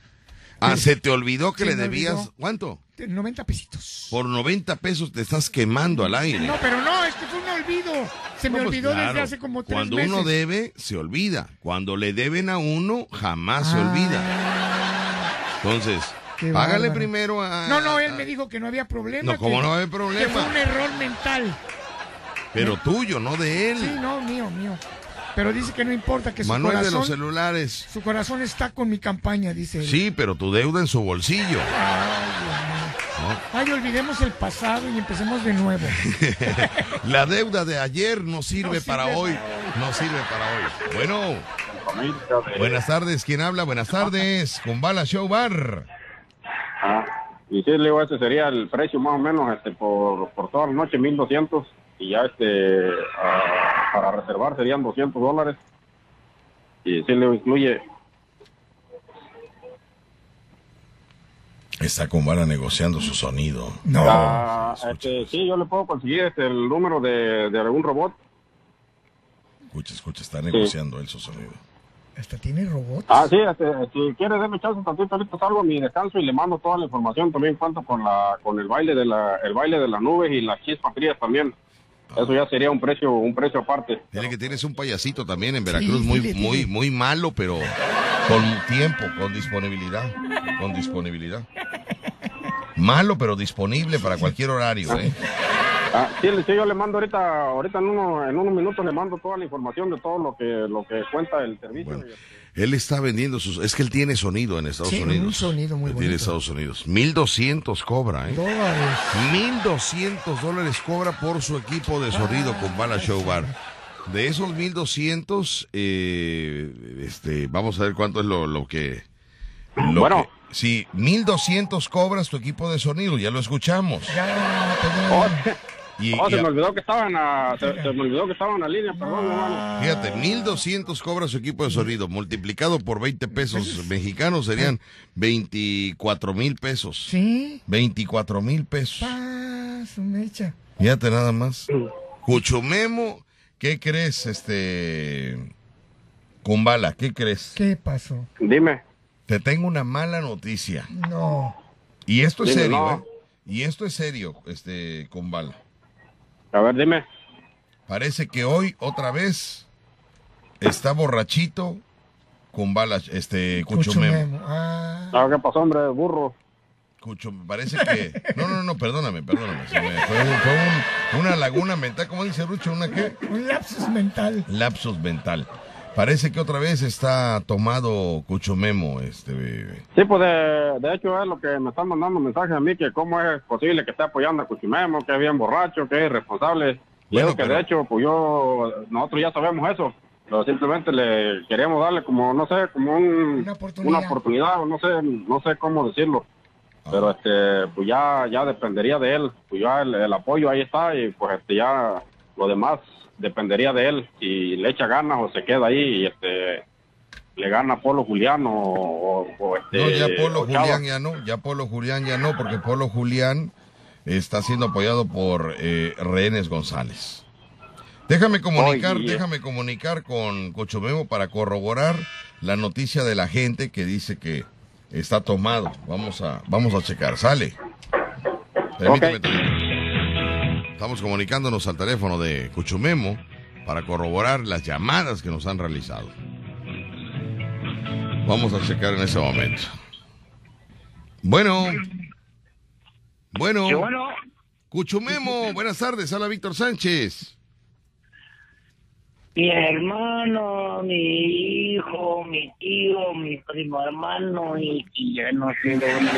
Ah, se te olvidó que le debías, olvidó. ¿cuánto? 90 pesitos. Por 90 pesos te estás quemando al aire. No, pero no, es que fue un olvido. Se me olvidó desde hace como tres Cuando meses. uno debe, se olvida. Cuando le deben a uno, jamás se Ah. olvida. Entonces, Qué págale bárbaro. primero a... No, no, él me dijo que no había problema. No, ¿cómo que- no va a haber Que problema? fue un error mental. Pero tuyo, no de él. Sí, no, mío, mío. Pero dice que no importa, que su Manuel de corazón... los celulares. Su corazón está con mi campaña, dice él. Sí, pero tu deuda en su bolsillo. Ay, olvidemos el pasado y empecemos de nuevo. La deuda de ayer no sirve No para sirve hoy. No sirve para hoy. Bueno. Buenas tardes. ¿Quién habla? Buenas tardes. Con Bala Show Bar. Ah, y sí, le digo, ese sería el precio más o menos este por, por toda la noche, 1200. Y ya este para reservar serían 200 dólares. Y sí le incluye. Está con Bala negociando su sonido. Ah, este, sí, yo le puedo conseguir este, el número de, de algún robot. Escucha, escucha, está negociando él su sonido. Hasta tiene robots. Ah, sí, este, si quiere darme chance tantito, ahorita salgo a mi descanso y le mando toda la información también cuanto con la con el baile de la el baile de las nubes y las chispas frías también. Eso ya sería un precio un precio aparte. Dile que tienes un payasito también en Veracruz, muy, muy, muy malo, pero con tiempo, con disponibilidad. Con disponibilidad. Malo, pero disponible para cualquier horario, ¿eh? Ah, sí, le- sí, yo le mando ahorita ahorita en uno en unos minutos le mando toda la información de todo lo que lo que cuenta el servicio. Él está vendiendo sus... Es que él tiene sonido en Estados Sí, Unidos. un sonido muy Él Tiene bonito. Estados Unidos. 1200 cobra, ¿eh? Dólares. 1200 dólares cobra por su equipo de sonido con Bala Show Bar. De esos 1200, eh, este, vamos a ver cuánto es lo, lo que. lo Bueno. que- sí, 1200 cobras tu equipo de sonido, ya lo escuchamos. Oh, Y- oh, y se a- me olvidó que estaban a, se, se me olvidó que estaban en la línea, perdón, hermano. Fíjate, 1200 cobra su equipo de sonido, multiplicado por 20 pesos mexicanos serían 24 mil pesos. Sí. 24 mil pesos. Ah, su mecha. Fíjate nada más. Cuchumemo, ¿qué crees, este. Kumbala, ¿qué crees? ¿Qué pasó? Dime. Te tengo una mala noticia. No. Y esto es Dime, serio, no. ¿eh? Y esto es serio, este, Kumbala. A ver, dime. Parece que hoy, otra vez, está borrachito Kumbala, este, Cuchumemo. Ah. Ah, ¿qué pasó, hombre? Burro. Cucho, parece que. No, no, no, perdóname, perdóname. se me- fue un- fue un- una laguna mental, ¿cómo dice Rucho? ¿Una qué? Un lapsus mental. Lapsus mental. Parece que otra vez está tomado Cuchumemo, este. Sí, pues de, de hecho es lo que me están mandando mensajes a mí, que cómo es posible que esté apoyando a Cuchimemo, que es bien borracho, que es irresponsable. Y Bueno, que pero- de hecho, pues yo, nosotros ya sabemos eso. Pero simplemente le queríamos darle como, no sé, como un, Una oportunidad. una oportunidad, o no sé, no sé cómo decirlo. Pero este, pues ya, ya dependería de él. Pues ya el, el apoyo ahí está y pues este ya lo demás dependería de él. Si le echa ganas o se queda ahí y este le gana Polo Julián o, o- o, este. No, ya Polo. Julián ya no, ya Polo Julián ya no, porque Polo Julián está siendo apoyado por eh, Rehenes González. Déjame comunicar, Oye. déjame comunicar con Cochomemo para corroborar la noticia de la gente que dice que está tomado. Vamos a, vamos a checar. Sale. Permíteme tantito. Estamos comunicándonos al teléfono de Cuchumemo para corroborar las llamadas que nos han realizado. Vamos a checar en ese momento. Bueno. Bueno. Cuchumemo, buenas tardes. Habla Víctor Sánchez. Mi hermano, mi hijo, mi tío, mi primo hermano, y, y ya no sé dónde.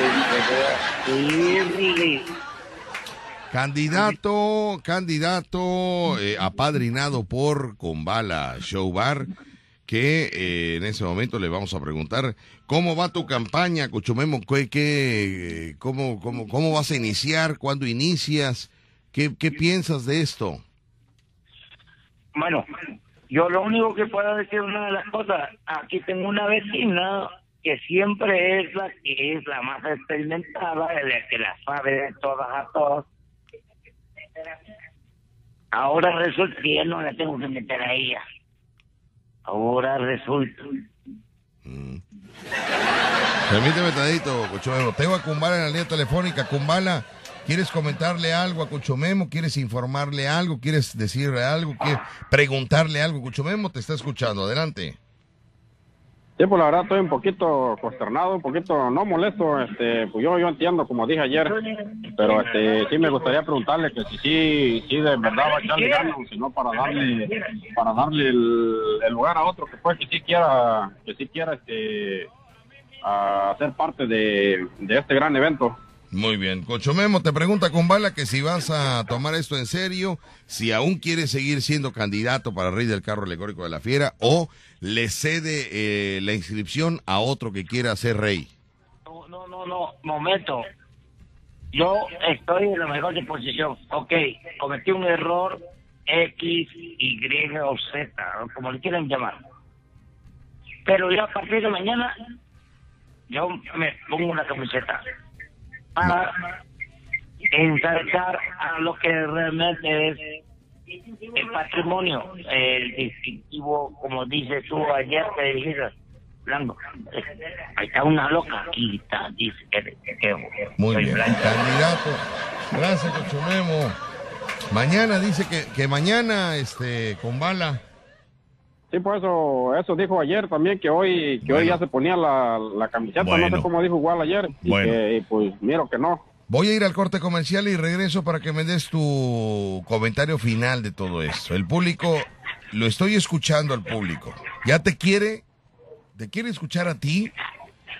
Candidato, candidato eh, apadrinado por Combala Show Bar, que eh, en ese momento le vamos a preguntar cómo va tu campaña, Cuchumemo, ¿Qué, qué, cómo, cómo, cómo vas a iniciar, cuándo inicias, qué, qué piensas de esto. Bueno, yo lo único que puedo decir una de las cosas, aquí tengo una vecina que siempre es la que es la más experimentada, la que la sabe de todas a todas. Ahora resulta que ya no la tengo que meter a ella. Ahora resulta Permíteme tantito, Cuchumemo. Tengo a Kumbala en la línea telefónica. Kumbala, ¿quieres comentarle algo a Cuchumemo? ¿Quieres informarle algo? ¿Quieres decirle algo? ¿Quieres preguntarle algo? Cuchumemo te está escuchando. Adelante. Sí, pues la verdad estoy un poquito consternado, un poquito no molesto, este, pues yo, yo entiendo, como dije ayer, pero este, sí me gustaría preguntarle que si sí, sí de verdad va a echarle ganas, o si no para darle, para darle el, el lugar a otro que pues que sí quiera, que sí quiera este, a ser parte de, de este gran evento. Muy bien. Cochomemo te pregunta con bala que si vas a tomar esto en serio, si aún quieres seguir siendo candidato para rey del carro alegórico de la fiera o le cede eh, la inscripción a otro que quiera ser rey. No, no, no, no, momento. Yo estoy en la mejor disposición. Ok, cometí un error X, Y o Z, como le quieran llamar. Pero yo a partir de mañana, yo me pongo una camiseta para ensalzar a lo que realmente es el patrimonio, el distintivo, como dices tú ayer, te dijiste, Blanco, eh, ahí está una loca aquí, está, dice que, que Muy bien. blanco. Candidato. Gracias, Cochomemo. Mañana dice que, que mañana, este, con bala. Sí, por eso, eso dijo ayer también, que hoy, que hoy ya se ponía la, la camiseta, no sé cómo dijo igual ayer, y Bueno. que, y pues miro que no. Voy a ir al corte comercial y regreso para que me des tu comentario final de todo esto. El público, lo estoy escuchando al público. Ya te quiere, te quiere escuchar a ti.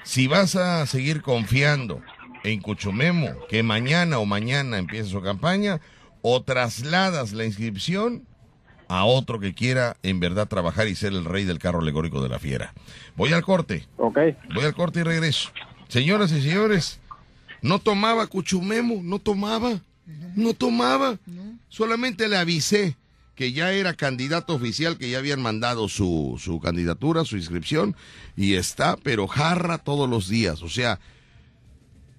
Si vas a seguir confiando en Cuchumemo, que mañana o mañana empiece su campaña, o trasladas la inscripción a otro que quiera en verdad trabajar y ser el rey del carro alegórico de la fiera. Voy al corte. Ok. Voy al corte y regreso. Señoras y señores, no tomaba Cuchumemo, no tomaba, no tomaba. Solamente le avisé que ya era candidato oficial, que ya habían mandado su, su candidatura, su inscripción, y está, pero jarra todos los días. O sea,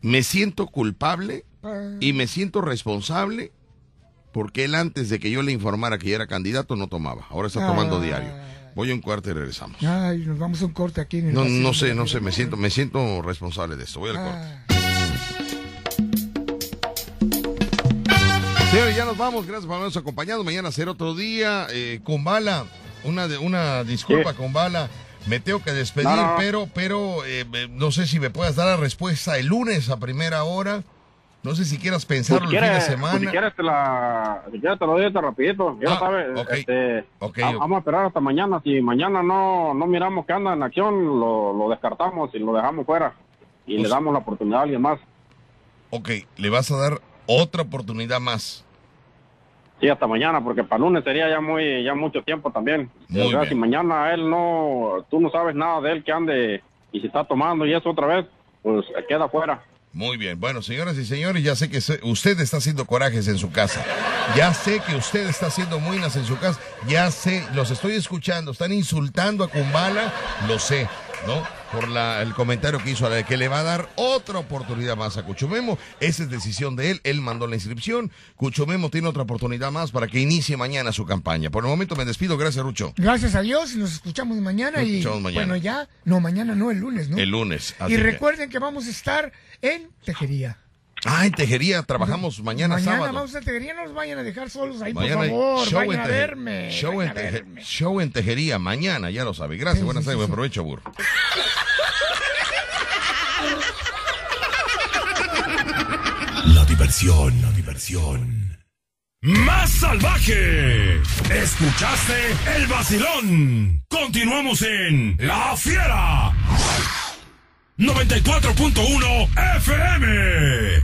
me siento culpable y me siento responsable porque él antes de que yo le informara que ya era candidato no tomaba. Ahora está tomando Ah. diario. Voy a un cuarto y regresamos. Ay, nos vamos a un corte aquí en el No, no sé, no sé, me siento, me siento responsable de esto. Voy al corte. Señores, ya nos vamos. Gracias por habernos acompañado. Mañana será otro día. Eh, con bala, una, de, una disculpa con bala. Me tengo que despedir, No, pero, pero eh, no sé si me puedas dar la respuesta el lunes a primera hora. No sé si quieras pensarlo Pues si el fin de quieres, semana. pues si quieres te la, si quieres te lo doy ahorita rapidito. Ya Ah, sabes, ok. este, Ok, va- ok. vamos a esperar hasta mañana. Si mañana no, no miramos que anda en acción, lo, lo descartamos y lo dejamos fuera. Y Pues- le damos la oportunidad a alguien más. Ok, le vas a dar otra oportunidad más. Sí, hasta mañana, porque para lunes sería ya muy, ya mucho tiempo también. Muy o sea, bien. si mañana él no, tú no sabes nada de él que ande y si está tomando y eso otra vez, pues queda fuera. Muy bien. Bueno, señoras y señores, ya sé que usted está haciendo corajes en su casa. Ya sé que usted está haciendo muinas en su casa. Ya sé, los estoy escuchando. Están insultando a Kumbala. Lo sé, ¿no? Por la, el comentario que hizo, a la- que le va a dar otra oportunidad más a Cuchumemo. Esa es decisión de él. Él mandó la inscripción. Cuchumemo tiene otra oportunidad más para que inicie mañana su campaña. Por el momento me despido. Gracias, Rucho. Gracias a Dios, nos escuchamos mañana Nos y mañana. bueno, ya, no, mañana no, el lunes, ¿no? El lunes. y que- recuerden que vamos a estar en Tejería. Ah, en Tejería. Trabajamos mañana, Mañana sábado. vamos a Tejería, no nos vayan a dejar solos ahí, Mañana por favor, show vayan en a verme. Show vayan en, a verme. show en Tejería, mañana, ya lo sabe. Gracias, Sí, buenas sí, tardes, sí, buen sí. provecho, burro. La diversión, la diversión. Más salvaje. Escuchaste el vacilón. Continuamos en La Fiera. 94.1 FM.